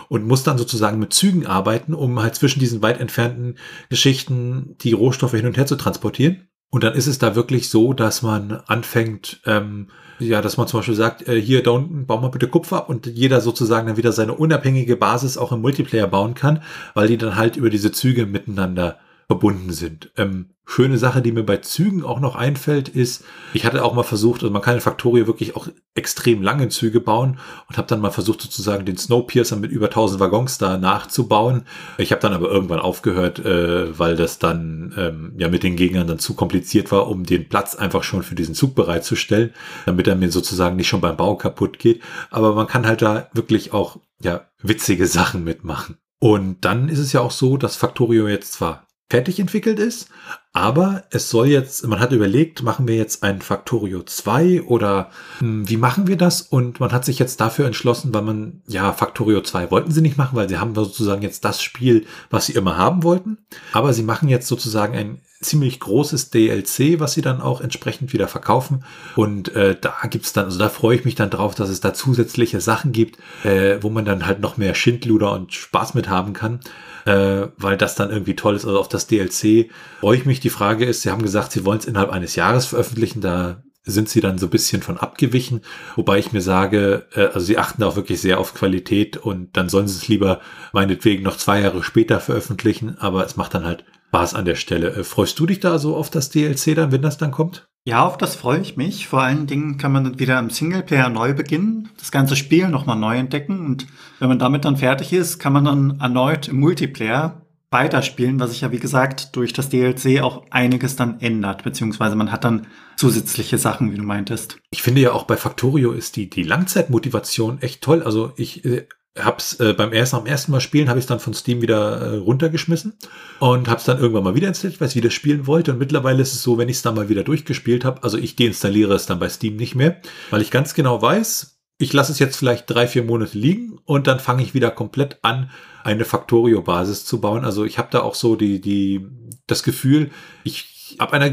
und muss dann sozusagen mit Zügen arbeiten, um halt zwischen diesen weit entfernten Geschichten die Rohstoffe hin und her zu transportieren. Und dann ist es da wirklich so, dass man anfängt, ähm, ja, dass man zum Beispiel sagt, äh, hier da unten bauen wir bitte Kupfer ab und jeder sozusagen dann wieder seine unabhängige Basis auch im Multiplayer bauen kann, weil die dann halt über diese Züge miteinander verbunden sind. Ähm, schöne Sache, die mir bei Zügen auch noch einfällt, ist, ich hatte auch mal versucht, also man kann in Factorio wirklich auch extrem lange Züge bauen und habe dann mal versucht, sozusagen den Snowpiercer mit über 1000 Waggons da nachzubauen. Ich habe dann aber irgendwann aufgehört, äh, weil das dann ähm, ja mit den Gegnern dann zu kompliziert war, um den Platz einfach schon für diesen Zug bereitzustellen, damit er mir sozusagen nicht schon beim Bau kaputt geht. Aber man kann halt da wirklich auch ja witzige Sachen mitmachen. Und dann ist es ja auch so, dass Factorio jetzt zwar fertig entwickelt ist. Aber es soll jetzt, man hat überlegt, machen wir jetzt ein Factorio 2 oder hm, wie machen wir das? Und man hat sich jetzt dafür entschlossen, weil man, ja, Factorio 2 wollten sie nicht machen, weil sie haben sozusagen jetzt das Spiel, was sie immer haben wollten. Aber sie machen jetzt sozusagen ein ziemlich großes DLC, was sie dann auch entsprechend wieder verkaufen. Und äh, da gibt's dann, also da freue ich mich dann drauf, dass es da zusätzliche Sachen gibt, äh, wo man dann halt noch mehr Schindluder und Spaß mit haben kann äh, weil das dann irgendwie toll ist. Also auf das DLC freue ich mich. Die Frage ist, Sie haben gesagt, Sie wollen es innerhalb eines Jahres veröffentlichen. Da sind sie dann so ein bisschen von abgewichen, wobei ich mir sage, äh, also sie achten auch wirklich sehr auf Qualität und dann sollen sie es lieber meinetwegen noch zwei Jahre später veröffentlichen, aber es macht dann halt Spaß an der Stelle. Äh, freust du dich da so auf das DLC dann, wenn das dann kommt? Ja, auf das freue ich mich. Vor allen Dingen kann man dann wieder im Singleplayer neu beginnen, das ganze Spiel nochmal neu entdecken und wenn man damit dann fertig ist, kann man dann erneut im Multiplayer weiterspielen, was sich ja wie gesagt durch das DLC auch einiges dann ändert, beziehungsweise man hat dann zusätzliche Sachen, wie du meintest. Ich finde ja auch bei Factorio ist die, die Langzeitmotivation echt toll. Also ich äh, hab's äh, beim ersten, am ersten Mal spielen, habe ich es dann von Steam wieder äh, runtergeschmissen und habe es dann irgendwann mal wieder installiert, weil ich wieder spielen wollte. Und mittlerweile ist es so, wenn ich es dann mal wieder durchgespielt habe, also ich deinstalliere es dann bei Steam nicht mehr, weil ich ganz genau weiß, ich lasse es jetzt vielleicht drei, vier Monate liegen und dann fange ich wieder komplett an, eine Factorio-Basis zu bauen. Also ich habe da auch so die, die, das Gefühl, ich ab einer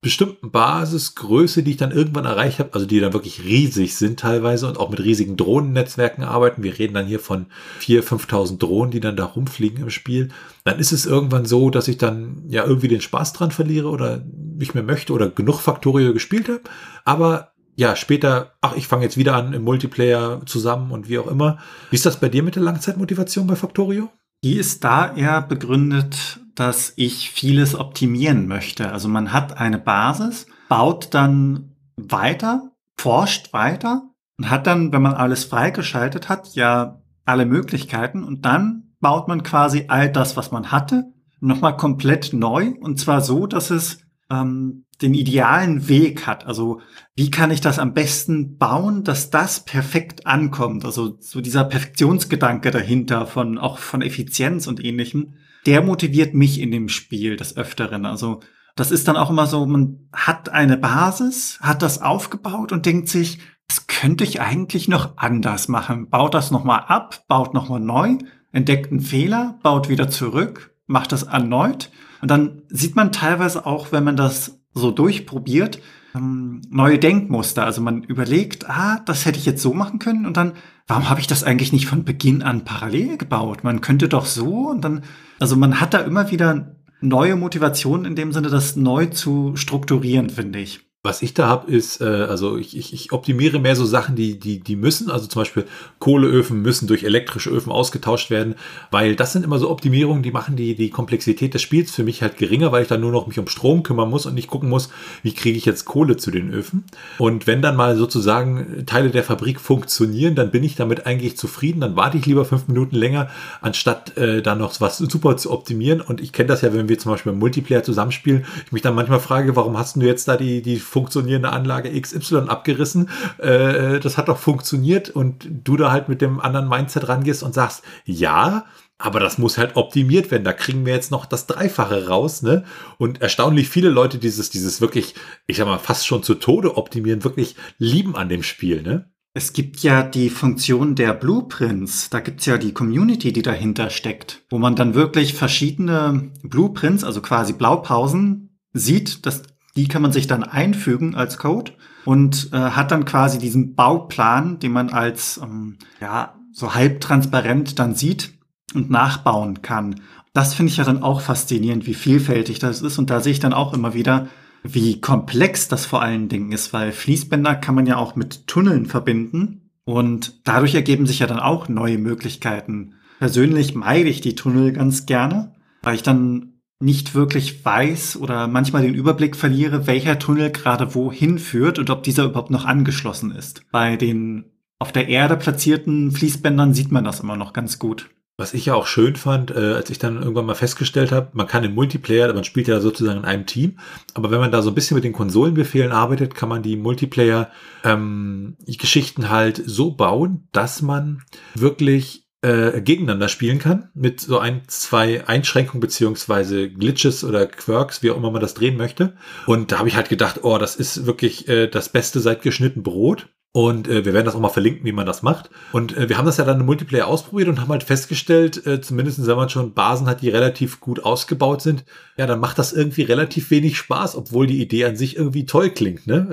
bestimmten Basisgröße, die ich dann irgendwann erreicht habe, also die dann wirklich riesig sind teilweise und auch mit riesigen Drohnennetzwerken arbeiten. Wir reden dann hier von 4.000, 5.000 Drohnen, die dann da rumfliegen im Spiel. Dann ist es irgendwann so, dass ich dann ja irgendwie den Spaß dran verliere oder nicht mehr möchte oder genug Factorio gespielt habe. Aber ja, später, ach, ich fange jetzt wieder an im Multiplayer zusammen und wie auch immer. Wie ist das bei dir mit der Langzeitmotivation bei Factorio? Die ist da eher begründet, dass ich vieles optimieren möchte. Also man hat eine Basis, baut dann weiter, forscht weiter und hat dann, wenn man alles freigeschaltet hat, ja alle Möglichkeiten und dann baut man quasi all das, was man hatte, nochmal komplett neu und zwar so, dass es ähm, den idealen Weg hat. Also wie kann ich das am besten bauen, dass das perfekt ankommt? Also so dieser Perfektionsgedanke dahinter von auch von Effizienz und ähnlichem. der motiviert mich in dem Spiel des Öfteren. Also das ist dann auch immer so, man hat eine Basis, hat das aufgebaut und denkt sich, das könnte ich eigentlich noch anders machen. Baut das nochmal ab, baut nochmal neu, entdeckt einen Fehler, baut wieder zurück, macht das erneut. Und dann sieht man teilweise auch, wenn man das so durchprobiert, ähm, neue Denkmuster. Also man überlegt, ah, das hätte ich jetzt so machen können und dann, warum habe ich das eigentlich nicht von Beginn an parallel gebaut? Man könnte doch so und dann, also man hat da immer wieder neue Motivation in dem Sinne, das neu zu strukturieren, finde ich. Was ich da habe, ist, äh, also ich, ich, ich optimiere mehr so Sachen, die, die, die müssen, also zum Beispiel Kohleöfen müssen durch elektrische Öfen ausgetauscht werden, weil das sind immer so Optimierungen, die machen die, die Komplexität des Spiels für mich halt geringer, weil ich dann nur noch mich um Strom kümmern muss und nicht gucken muss, wie kriege ich jetzt Kohle zu den Öfen. Und wenn dann mal sozusagen Teile der Fabrik funktionieren, dann bin ich damit eigentlich zufrieden, dann warte ich lieber fünf Minuten länger, anstatt äh, da noch was super zu optimieren. Und ich kenne das ja, wenn wir zum Beispiel im Multiplayer zusammenspielen, ich mich dann manchmal frage, warum hast du jetzt da die, die funktionierende Anlage XY abgerissen. Äh, das hat doch funktioniert und du da halt mit dem anderen Mindset rangehst und sagst, ja, aber das muss halt optimiert werden. Da kriegen wir jetzt noch das Dreifache raus, ne? Und erstaunlich viele Leute dieses, dieses wirklich, ich sag mal, fast schon zu Tode optimieren, wirklich lieben an dem Spiel, ne? Es gibt ja die Funktion der Blueprints. Da gibt's ja die Community, die dahinter steckt, wo man dann wirklich verschiedene Blueprints, also quasi Blaupausen, sieht. Das die kann man sich dann einfügen als Code und äh, hat dann quasi diesen Bauplan, den man als ähm, ja so halbtransparent dann sieht und nachbauen kann. Das finde ich ja dann auch faszinierend, wie vielfältig das ist. Und da sehe ich dann auch immer wieder, wie komplex das vor allen Dingen ist, weil Fließbänder kann man ja auch mit Tunneln verbinden. Und dadurch ergeben sich ja dann auch neue Möglichkeiten. Persönlich meide ich die Tunnel ganz gerne, weil ich dann nicht wirklich weiß oder manchmal den Überblick verliere, welcher Tunnel gerade wohin führt und ob dieser überhaupt noch angeschlossen ist. Bei den auf der Erde platzierten Fließbändern sieht man das immer noch ganz gut. Was ich ja auch schön fand, äh, als ich dann irgendwann mal festgestellt habe, man kann im Multiplayer, man spielt ja sozusagen in einem Team, aber wenn man da so ein bisschen mit den Konsolenbefehlen arbeitet, kann man die Multiplayer-Geschichten ähm, halt so bauen, dass man wirklich äh, gegeneinander spielen kann, mit so ein, zwei Einschränkungen beziehungsweise Glitches oder Quirks, wie auch immer man das drehen möchte. Und da habe ich halt gedacht, oh, das ist wirklich äh, das Beste seit geschnitten Brot. Und äh, wir werden das auch mal verlinken, wie man das macht. Und äh, wir haben das ja dann im Multiplayer ausprobiert und haben halt festgestellt, äh, zumindest wenn man schon Basen hat, die relativ gut ausgebaut sind, ja, dann macht das irgendwie relativ wenig Spaß, obwohl die Idee an sich irgendwie toll klingt. Ne?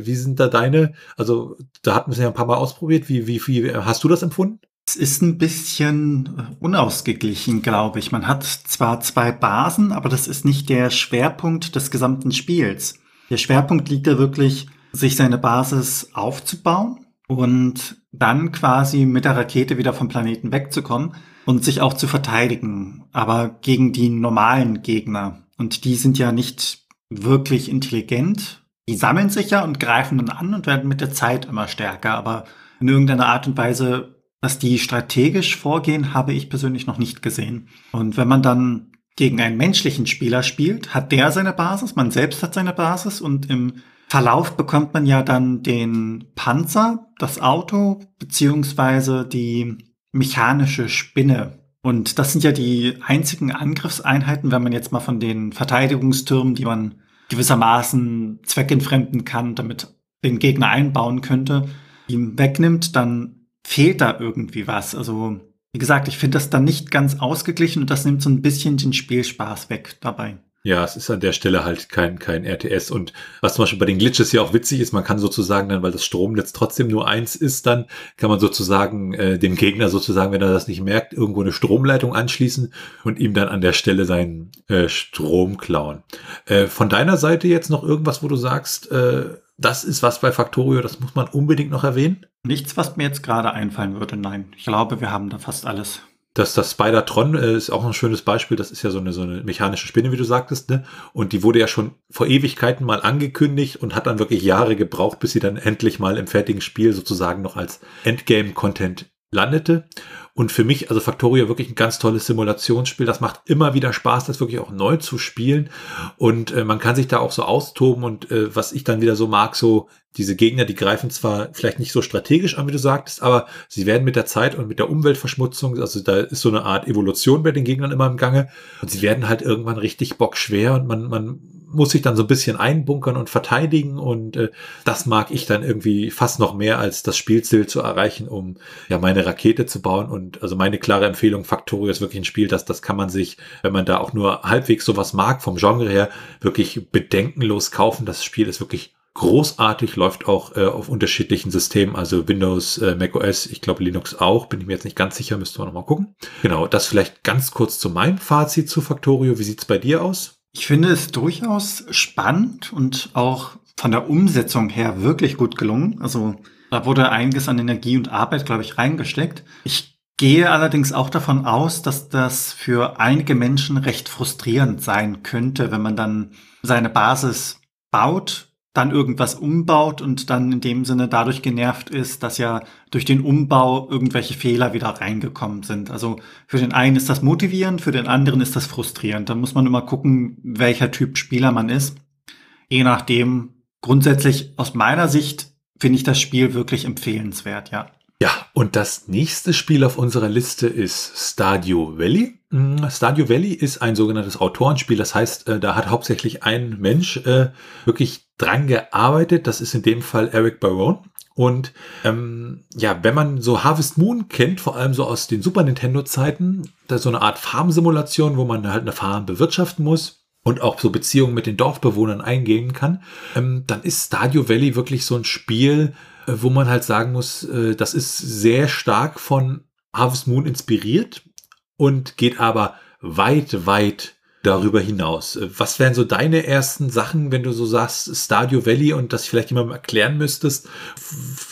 Äh, wie sind da deine, also da hatten wir es ja ein paar Mal ausprobiert, wie, wie, wie hast du das empfunden? Es ist ein bisschen äh, unausgeglichen, glaube ich. Man hat zwar zwei Basen, aber das ist nicht der Schwerpunkt des gesamten Spiels. Der Schwerpunkt liegt ja wirklich, sich seine Basis aufzubauen und dann quasi mit der Rakete wieder vom Planeten wegzukommen und sich auch zu verteidigen, aber gegen die normalen Gegner. Und die sind ja nicht wirklich intelligent. Die sammeln sich ja und greifen dann an und werden mit der Zeit immer stärker, aber in irgendeiner Art und Weise dass die strategisch vorgehen, habe ich persönlich noch nicht gesehen. Und wenn man dann gegen einen menschlichen Spieler spielt, hat der seine Basis, man selbst hat seine Basis und im Verlauf bekommt man ja dann den Panzer, das Auto, beziehungsweise die mechanische Spinne. Und das sind ja die einzigen Angriffseinheiten, wenn man jetzt mal von den Verteidigungstürmen, die man gewissermaßen zweckentfremden kann, damit den Gegner einbauen könnte, ihm wegnimmt, dann fehlt da irgendwie was. Also, wie gesagt, ich finde das dann nicht ganz ausgeglichen und das nimmt so ein bisschen den Spielspaß weg dabei. Ja, es ist an der Stelle halt kein, kein RTS. Und was zum Beispiel bei den Glitches ja auch witzig ist, man kann sozusagen dann, weil das Stromnetz trotzdem nur eins ist, dann kann man sozusagen äh, dem Gegner sozusagen, wenn er das nicht merkt, irgendwo eine Stromleitung anschließen und ihm dann an der Stelle seinen äh, Strom klauen. Äh, von deiner Seite jetzt noch irgendwas, wo du sagst, äh, das ist was bei Factorio, das muss man unbedingt noch erwähnen? Nichts, was mir jetzt gerade einfallen würde, nein. Ich glaube, wir haben da fast alles. Das, das Spider-Tron äh, ist auch ein schönes Beispiel. Das ist ja so eine, so eine mechanische Spinne, wie du sagtest, ne? Und die wurde ja schon vor Ewigkeiten mal angekündigt und hat dann wirklich Jahre gebraucht, bis sie dann endlich mal im fertigen Spiel sozusagen noch als Endgame-Content landete. Und für mich, also Factorio wirklich ein ganz tolles Simulationsspiel. Das macht immer wieder Spaß, das wirklich auch neu zu spielen. Und äh, man kann sich da auch so austoben. Und äh, was ich dann wieder so mag, so diese Gegner, die greifen zwar vielleicht nicht so strategisch an, wie du sagtest, aber sie werden mit der Zeit und mit der Umweltverschmutzung, also da ist so eine Art Evolution bei den Gegnern immer im Gange. Und sie werden halt irgendwann richtig bockschwer und man, man muss sich dann so ein bisschen einbunkern und verteidigen und äh, das mag ich dann irgendwie fast noch mehr als das Spielziel zu erreichen, um ja meine Rakete zu bauen und also meine klare Empfehlung Factorio ist wirklich ein Spiel, dass das kann man sich, wenn man da auch nur halbwegs sowas mag vom Genre her, wirklich bedenkenlos kaufen. Das Spiel ist wirklich großartig, läuft auch äh, auf unterschiedlichen Systemen, also Windows, äh, macOS, ich glaube Linux auch, bin ich mir jetzt nicht ganz sicher, müsste man nochmal gucken. Genau, das vielleicht ganz kurz zu meinem Fazit zu Factorio. Wie sieht's bei dir aus? Ich finde es durchaus spannend und auch von der Umsetzung her wirklich gut gelungen. Also da wurde einiges an Energie und Arbeit, glaube ich, reingesteckt. Ich gehe allerdings auch davon aus, dass das für einige Menschen recht frustrierend sein könnte, wenn man dann seine Basis baut dann irgendwas umbaut und dann in dem Sinne dadurch genervt ist, dass ja durch den Umbau irgendwelche Fehler wieder reingekommen sind. Also für den einen ist das motivierend, für den anderen ist das frustrierend. Da muss man immer gucken, welcher Typ Spieler man ist. Je nachdem, grundsätzlich aus meiner Sicht finde ich das Spiel wirklich empfehlenswert, ja. Ja, und das nächste Spiel auf unserer Liste ist Stadio Valley. Mm, Stadio Valley ist ein sogenanntes Autorenspiel. Das heißt, äh, da hat hauptsächlich ein Mensch äh, wirklich dran gearbeitet. Das ist in dem Fall Eric Barone. Und ähm, ja, wenn man so Harvest Moon kennt, vor allem so aus den Super Nintendo-Zeiten, da ist so eine Art Farmsimulation, wo man halt eine Farm bewirtschaften muss und auch so Beziehungen mit den Dorfbewohnern eingehen kann, ähm, dann ist Stadio Valley wirklich so ein Spiel, äh, wo man halt sagen muss, äh, das ist sehr stark von Harvest Moon inspiriert und geht aber weit, weit darüber hinaus. Äh, was wären so deine ersten Sachen, wenn du so sagst, Stadio Valley und das vielleicht jemandem erklären müsstest?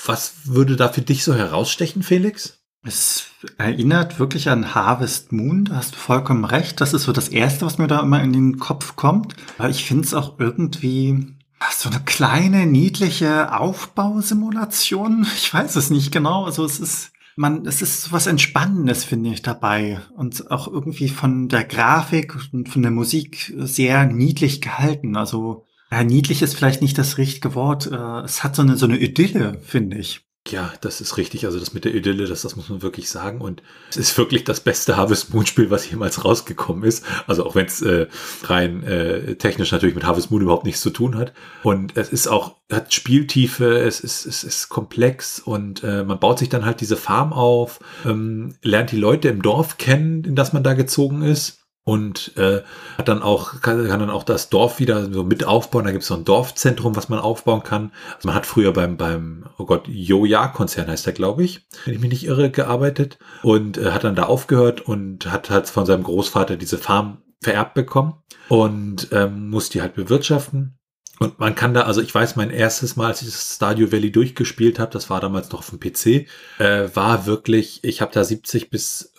Was würde da für dich so herausstechen, Felix? Es erinnert wirklich an Harvest Moon, da hast du vollkommen recht. Das ist so das Erste, was mir da immer in den Kopf kommt. Aber ich finde es auch irgendwie so eine kleine, niedliche Aufbausimulation. Ich weiß es nicht genau. Also es ist man, es ist was Entspannendes, finde ich, dabei. Und auch irgendwie von der Grafik und von der Musik sehr niedlich gehalten. Also, ja, niedlich ist vielleicht nicht das richtige Wort. Äh, es hat so eine, so eine Idylle, finde ich. Ja, das ist richtig. Also das mit der Idylle, das, das muss man wirklich sagen. Und es ist wirklich das beste Harvest Moon Spiel, was jemals rausgekommen ist. Also auch wenn es äh, rein äh, technisch natürlich mit Harvest Moon überhaupt nichts zu tun hat. Und es ist auch, hat Spieltiefe, es ist, es ist komplex und äh, man baut sich dann halt diese Farm auf, ähm, lernt die Leute im Dorf kennen, in das man da gezogen ist und äh, hat dann auch kann, kann dann auch das Dorf wieder so mit aufbauen. Da gibt es so ein Dorfzentrum, was man aufbauen kann. Also man hat früher beim beim oh Gott Joja Konzern heißt der glaube ich, wenn ich mich nicht irre, gearbeitet und äh, hat dann da aufgehört und hat halt von seinem Großvater diese Farm vererbt bekommen und ähm, muss die halt bewirtschaften und man kann da, also ich weiß, mein erstes Mal, als ich das Stadio Valley durchgespielt habe, das war damals noch auf dem PC, äh, war wirklich, ich habe da 70 bis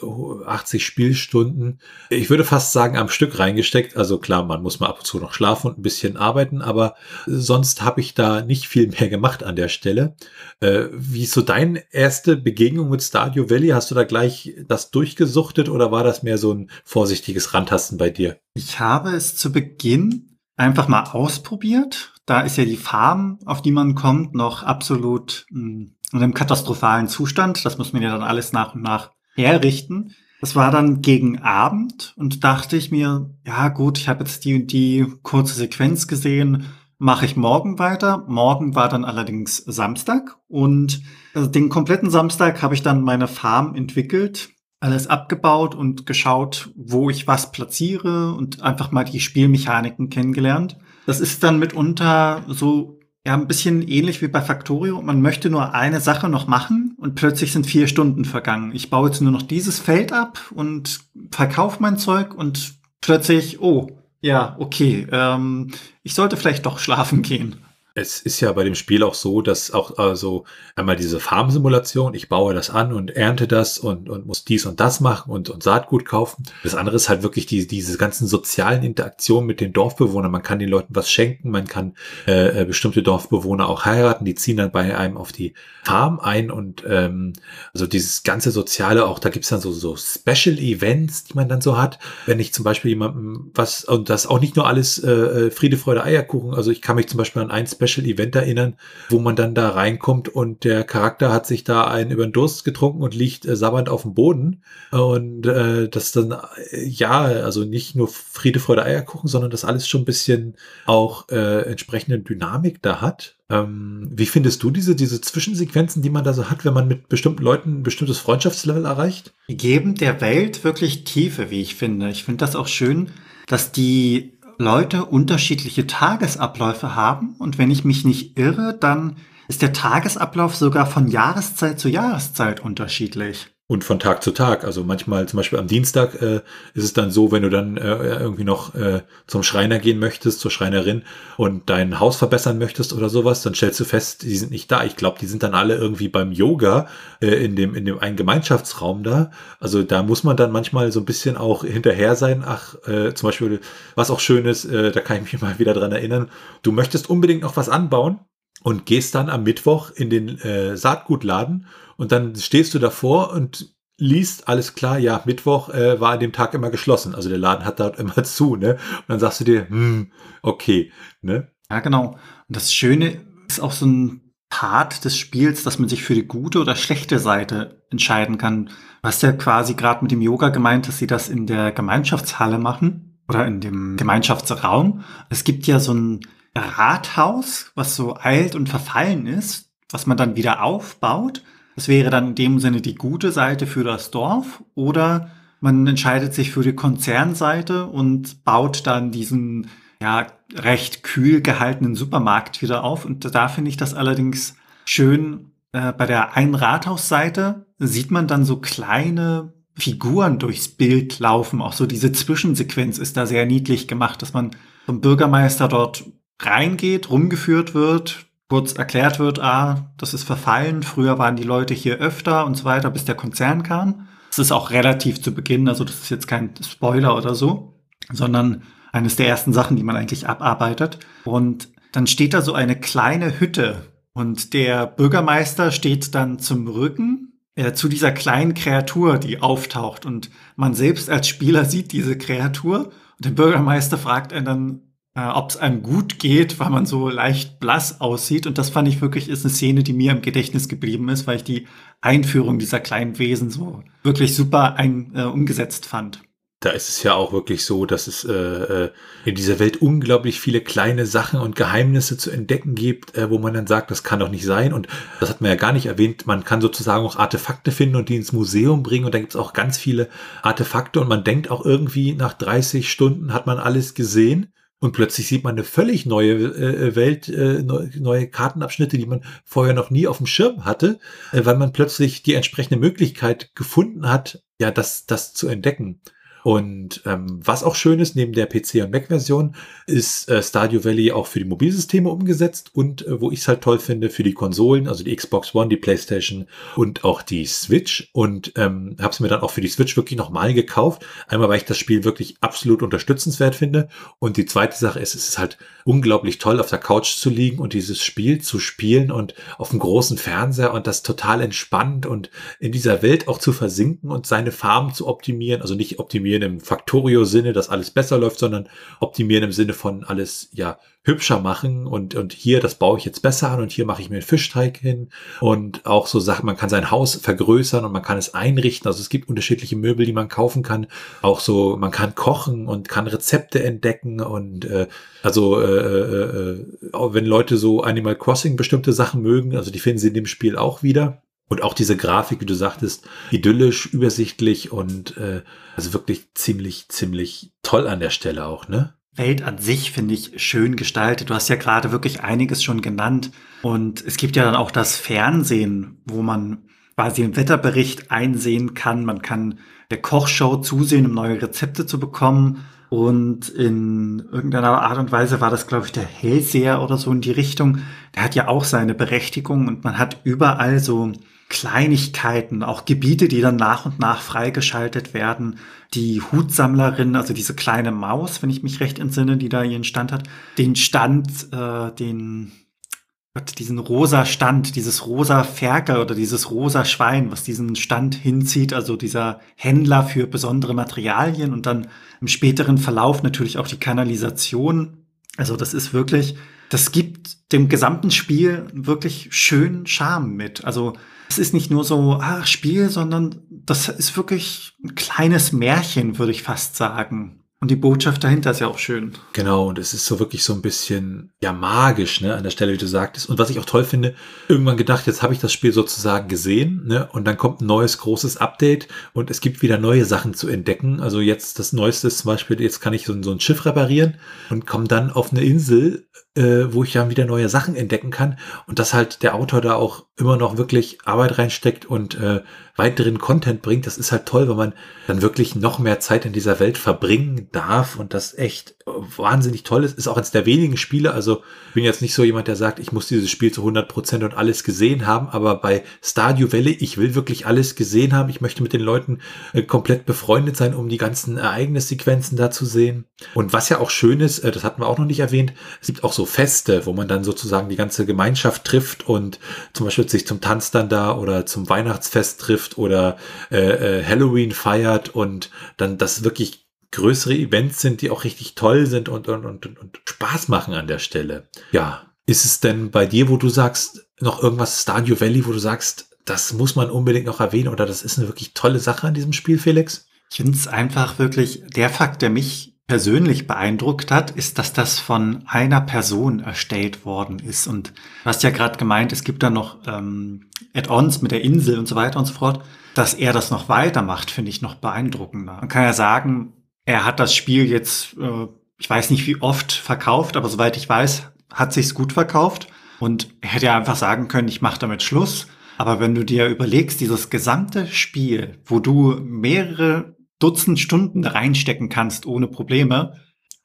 80 Spielstunden, ich würde fast sagen, am Stück reingesteckt. Also klar, man muss mal ab und zu noch schlafen und ein bisschen arbeiten, aber sonst habe ich da nicht viel mehr gemacht an der Stelle. Äh, wie ist so deine erste Begegnung mit Stadio Valley? Hast du da gleich das durchgesuchtet oder war das mehr so ein vorsichtiges Rantasten bei dir? Ich habe es zu Beginn einfach mal ausprobiert. Da ist ja die Farm, auf die man kommt, noch absolut hm, in einem katastrophalen Zustand. Das muss man ja dann alles nach und nach herrichten. Das war dann gegen Abend und dachte ich mir, ja gut, ich habe jetzt die und die kurze Sequenz gesehen, mache ich morgen weiter. Morgen war dann allerdings Samstag und also den kompletten Samstag habe ich dann meine Farm entwickelt alles abgebaut und geschaut, wo ich was platziere und einfach mal die Spielmechaniken kennengelernt. Das ist dann mitunter so ja ein bisschen ähnlich wie bei Factorio. Man möchte nur eine Sache noch machen und plötzlich sind vier Stunden vergangen. Ich baue jetzt nur noch dieses Feld ab und verkaufe mein Zeug und plötzlich, oh, ja, okay, ähm, ich sollte vielleicht doch schlafen gehen. Es ist ja bei dem Spiel auch so, dass auch also einmal diese Farmsimulation, ich baue das an und ernte das und, und muss dies und das machen und, und Saatgut kaufen. Das andere ist halt wirklich die, diese ganzen sozialen Interaktionen mit den Dorfbewohnern. Man kann den Leuten was schenken, man kann äh, äh, bestimmte Dorfbewohner auch heiraten, die ziehen dann bei einem auf die Farm ein und ähm, also dieses ganze Soziale, auch da gibt's dann so, so Special Events, die man dann so hat. Wenn ich zum Beispiel jemandem was, und das auch nicht nur alles äh, äh Friede, Freude, Eierkuchen, also ich kann mich zum Beispiel an ein Special Event erinnern, wo man dann da reinkommt und der Charakter hat sich da einen über den Durst getrunken und liegt äh, sabbernd auf dem Boden. Und äh, das dann, äh, ja, also nicht nur Friede, Freude, Eierkuchen, sondern das alles schon ein bisschen auch äh, entsprechende Dynamik da hat. Ähm, wie findest du diese, diese Zwischensequenzen, die man da so hat, wenn man mit bestimmten Leuten ein bestimmtes Freundschaftslevel erreicht? Geben der Welt wirklich Tiefe, wie ich finde. Ich finde das auch schön, dass die Leute unterschiedliche Tagesabläufe haben. Und wenn ich mich nicht irre, dann ist der Tagesablauf sogar von Jahreszeit zu Jahreszeit unterschiedlich. Und von Tag zu Tag. Also manchmal, zum Beispiel am Dienstag, äh, ist es dann so, wenn du dann äh, irgendwie noch äh, zum Schreiner gehen möchtest, zur Schreinerin und dein Haus verbessern möchtest oder sowas, dann stellst du fest, die sind nicht da. Ich glaube, die sind dann alle irgendwie beim Yoga äh, in dem in dem einen Gemeinschaftsraum da. Also da muss man dann manchmal so ein bisschen auch hinterher sein. Ach, äh, zum Beispiel, was auch schön ist, äh, da kann ich mich mal wieder dran erinnern. Du möchtest unbedingt noch was anbauen und gehst dann am Mittwoch in den äh, Saatgutladen und dann stehst du davor und liest, alles klar, ja, Mittwoch äh, war an dem Tag immer geschlossen. Also der Laden hat dort immer zu, ne? Und dann sagst du dir, hm, okay, ne? Ja, genau. Und das Schöne ist auch so ein Part des Spiels, dass man sich für die gute oder schlechte Seite entscheiden kann. Hast ja quasi gerade mit dem Yoga gemeint, dass sie das in der Gemeinschaftshalle machen oder in dem Gemeinschaftsraum. Es gibt ja so ein Rathaus, was so eilt und verfallen ist, was man dann wieder aufbaut. Das wäre dann in dem Sinne die gute Seite für das Dorf oder man entscheidet sich für die Konzernseite und baut dann diesen ja recht kühl gehaltenen Supermarkt wieder auf. Und da finde ich das allerdings schön. Äh, bei der einen Rathausseite sieht man dann so kleine Figuren durchs Bild laufen. Auch so diese Zwischensequenz ist da sehr niedlich gemacht, dass man vom Bürgermeister dort reingeht, rumgeführt wird, kurz erklärt wird, ah, das ist verfallen, früher waren die Leute hier öfter und so weiter, bis der Konzern kam. Das ist auch relativ zu Beginn, also das ist jetzt kein Spoiler oder so, sondern eines der ersten Sachen, die man eigentlich abarbeitet. Und dann steht da so eine kleine Hütte und der Bürgermeister steht dann zum Rücken äh, zu dieser kleinen Kreatur, die auftaucht und man selbst als Spieler sieht diese Kreatur und der Bürgermeister fragt einen dann, äh, ob es einem gut geht, weil man so leicht blass aussieht. Und das fand ich wirklich ist eine Szene, die mir im Gedächtnis geblieben ist, weil ich die Einführung dieser kleinen Wesen so wirklich super ein, äh, umgesetzt fand. Da ist es ja auch wirklich so, dass es äh, äh, in dieser Welt unglaublich viele kleine Sachen und Geheimnisse zu entdecken gibt, äh, wo man dann sagt, das kann doch nicht sein. Und das hat man ja gar nicht erwähnt. Man kann sozusagen auch Artefakte finden und die ins Museum bringen. Und da gibt es auch ganz viele Artefakte. Und man denkt auch irgendwie, nach 30 Stunden hat man alles gesehen. Und plötzlich sieht man eine völlig neue äh, Welt, äh, neue Kartenabschnitte, die man vorher noch nie auf dem Schirm hatte, äh, weil man plötzlich die entsprechende Möglichkeit gefunden hat, ja, das, das zu entdecken. Und ähm, was auch schön ist, neben der PC- und Mac-Version, ist äh, Stardew Valley auch für die Mobilsysteme umgesetzt und äh, wo ich es halt toll finde, für die Konsolen, also die Xbox One, die PlayStation und auch die Switch. Und ähm, habe es mir dann auch für die Switch wirklich nochmal gekauft. Einmal, weil ich das Spiel wirklich absolut unterstützenswert finde. Und die zweite Sache ist, es ist halt unglaublich toll, auf der Couch zu liegen und dieses Spiel zu spielen und auf dem großen Fernseher und das total entspannt und in dieser Welt auch zu versinken und seine Farben zu optimieren. Also nicht optimieren optimieren im Factorio-Sinne, dass alles besser läuft, sondern optimieren im Sinne von alles, ja, hübscher machen und, und hier, das baue ich jetzt besser an und hier mache ich mir einen Fischteig hin. Und auch so Sachen, man kann sein Haus vergrößern und man kann es einrichten, also es gibt unterschiedliche Möbel, die man kaufen kann, auch so, man kann kochen und kann Rezepte entdecken und äh, also äh, äh, äh wenn Leute so Animal Crossing bestimmte Sachen mögen, also die finden sie in dem Spiel auch wieder. Und auch diese Grafik, wie du sagtest, idyllisch, übersichtlich und äh, also wirklich ziemlich, ziemlich toll an der Stelle auch, ne? Welt an sich finde ich schön gestaltet. Du hast ja gerade wirklich einiges schon genannt. Und es gibt ja dann auch das Fernsehen, wo man quasi einen Wetterbericht einsehen kann. Man kann der Kochshow zusehen, um neue Rezepte zu bekommen. Und in irgendeiner Art und Weise war das, glaube ich, der Hellseher oder so in die Richtung. Der hat ja auch seine Berechtigung und man hat überall so Kleinigkeiten, auch Gebiete, die dann nach und nach freigeschaltet werden. Die Hutsammlerin, also diese kleine Maus, wenn ich mich recht entsinne, die da ihren Stand hat, den Stand, äh, den diesen rosa Stand, dieses rosa Ferkel oder dieses rosa Schwein, was diesen Stand hinzieht, also dieser Händler für besondere Materialien und dann im späteren Verlauf natürlich auch die Kanalisation. Also das ist wirklich, das gibt dem gesamten Spiel wirklich schönen Charme mit. Also es ist nicht nur so, ach, Spiel, sondern das ist wirklich ein kleines Märchen, würde ich fast sagen. Und die Botschaft dahinter ist ja auch schön. Genau, und es ist so wirklich so ein bisschen, ja, magisch, ne, an der Stelle, wie du sagtest. Und was ich auch toll finde, irgendwann gedacht, jetzt habe ich das Spiel sozusagen gesehen, ne, und dann kommt ein neues großes Update und es gibt wieder neue Sachen zu entdecken. Also jetzt das Neueste ist zum Beispiel, jetzt kann ich so, so ein Schiff reparieren und komme dann auf eine Insel, äh, wo ich dann wieder neue Sachen entdecken kann. Und dass halt der Autor da auch immer noch wirklich Arbeit reinsteckt und äh, weiteren Content bringt, das ist halt toll, wenn man dann wirklich noch mehr Zeit in dieser Welt verbringen darf und das echt wahnsinnig toll ist. Ist auch eines der wenigen Spiele, also bin jetzt nicht so jemand, der sagt, ich muss dieses Spiel zu 100 Prozent und alles gesehen haben, aber bei Stardew Valley, ich will wirklich alles gesehen haben. Ich möchte mit den Leuten äh, komplett befreundet sein, um die ganzen Ereignissequenzen da zu sehen. Und was ja auch schön ist, äh, das hatten wir auch noch nicht erwähnt, es gibt auch so Feste, wo man dann sozusagen die ganze Gemeinschaft trifft und zum Beispiel sich zum Tanz dann da oder zum Weihnachtsfest trifft oder äh, äh, Halloween feiert und dann das wirklich größere Events sind, die auch richtig toll sind und, und, und, und Spaß machen an der Stelle. Ja, ist es denn bei dir, wo du sagst, noch irgendwas Stadio Valley, wo du sagst, das muss man unbedingt noch erwähnen oder das ist eine wirklich tolle Sache an diesem Spiel, Felix? Ich finde es einfach wirklich der Fakt, der mich persönlich beeindruckt hat, ist, dass das von einer Person erstellt worden ist. Und du hast ja gerade gemeint, es gibt da noch ähm, Add-ons mit der Insel und so weiter und so fort. Dass er das noch weitermacht, finde ich noch beeindruckender. Man kann ja sagen, er hat das Spiel jetzt, äh, ich weiß nicht wie oft verkauft, aber soweit ich weiß, hat sich's gut verkauft. Und er hätte ja einfach sagen können, ich mache damit Schluss. Aber wenn du dir überlegst, dieses gesamte Spiel, wo du mehrere Dutzend Stunden reinstecken kannst ohne Probleme,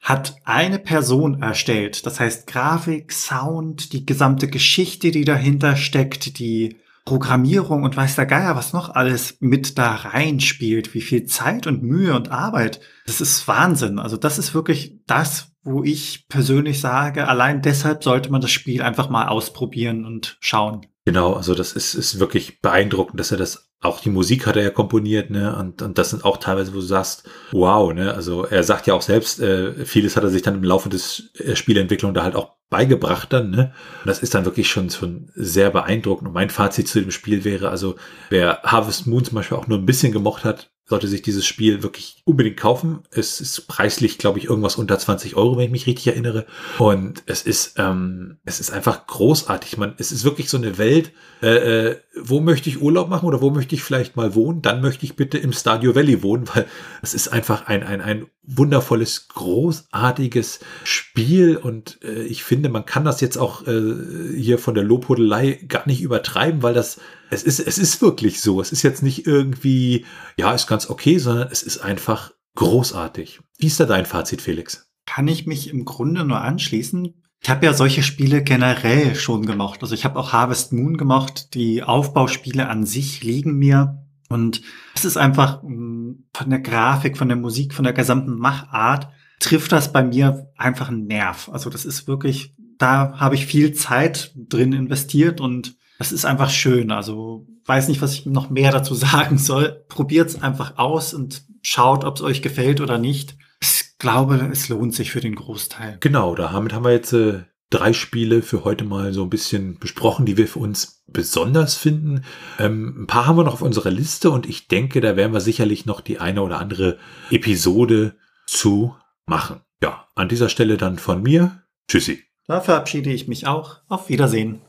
hat eine Person erstellt. Das heißt Grafik, Sound, die gesamte Geschichte, die dahinter steckt, die Programmierung und weiß der Geier, was noch alles mit da reinspielt, wie viel Zeit und Mühe und Arbeit. Das ist Wahnsinn. Also das ist wirklich das, wo ich persönlich sage, allein deshalb sollte man das Spiel einfach mal ausprobieren und schauen. Genau, also das ist, ist wirklich beeindruckend, dass er das auch die Musik hat er ja komponiert, ne? Und, und das sind auch teilweise, wo du sagst, wow, ne? Also er sagt ja auch selbst, äh, vieles hat er sich dann im Laufe des äh, Spielentwicklung da halt auch beigebracht dann, ne? Das ist dann wirklich schon, schon sehr beeindruckend. Und mein Fazit zu dem Spiel wäre, also wer Harvest Moon zum Beispiel auch nur ein bisschen gemocht hat, sollte sich dieses Spiel wirklich unbedingt kaufen. Es ist preislich, glaube ich, irgendwas unter 20 Euro, wenn ich mich richtig erinnere. Und es ist, ähm, es ist einfach großartig. Man, es ist wirklich so eine Welt, äh, äh, wo möchte ich Urlaub machen oder wo möchte ich vielleicht mal wohnen? Dann möchte ich bitte im Stadio Valley wohnen, weil es ist einfach ein, ein, ein wundervolles, großartiges Spiel. Und äh, ich finde, man kann das jetzt auch äh, hier von der Lobhudelei gar nicht übertreiben, weil das es ist, es ist wirklich so. Es ist jetzt nicht irgendwie, ja, ist ganz okay, sondern es ist einfach großartig. Wie ist da dein Fazit, Felix? Kann ich mich im Grunde nur anschließen. Ich habe ja solche Spiele generell schon gemocht. Also ich habe auch Harvest Moon gemocht. Die Aufbauspiele an sich liegen mir. Und es ist einfach mm, von der Grafik, von der Musik, von der gesamten Machart trifft das bei mir einfach einen Nerv. Also das ist wirklich, da habe ich viel Zeit drin investiert und das ist einfach schön. Also weiß nicht, was ich noch mehr dazu sagen soll. Probiert's einfach aus und schaut, ob es euch gefällt oder nicht. Ich glaube, es lohnt sich für den Großteil. Genau, damit haben wir jetzt äh, drei Spiele für heute mal so ein bisschen besprochen, die wir für uns besonders finden. Ähm, ein paar haben wir noch auf unserer Liste und ich denke, da werden wir sicherlich noch die eine oder andere Episode zu machen. Ja, an dieser Stelle dann von mir. Tschüssi. Da verabschiede ich mich auch. Auf Wiedersehen.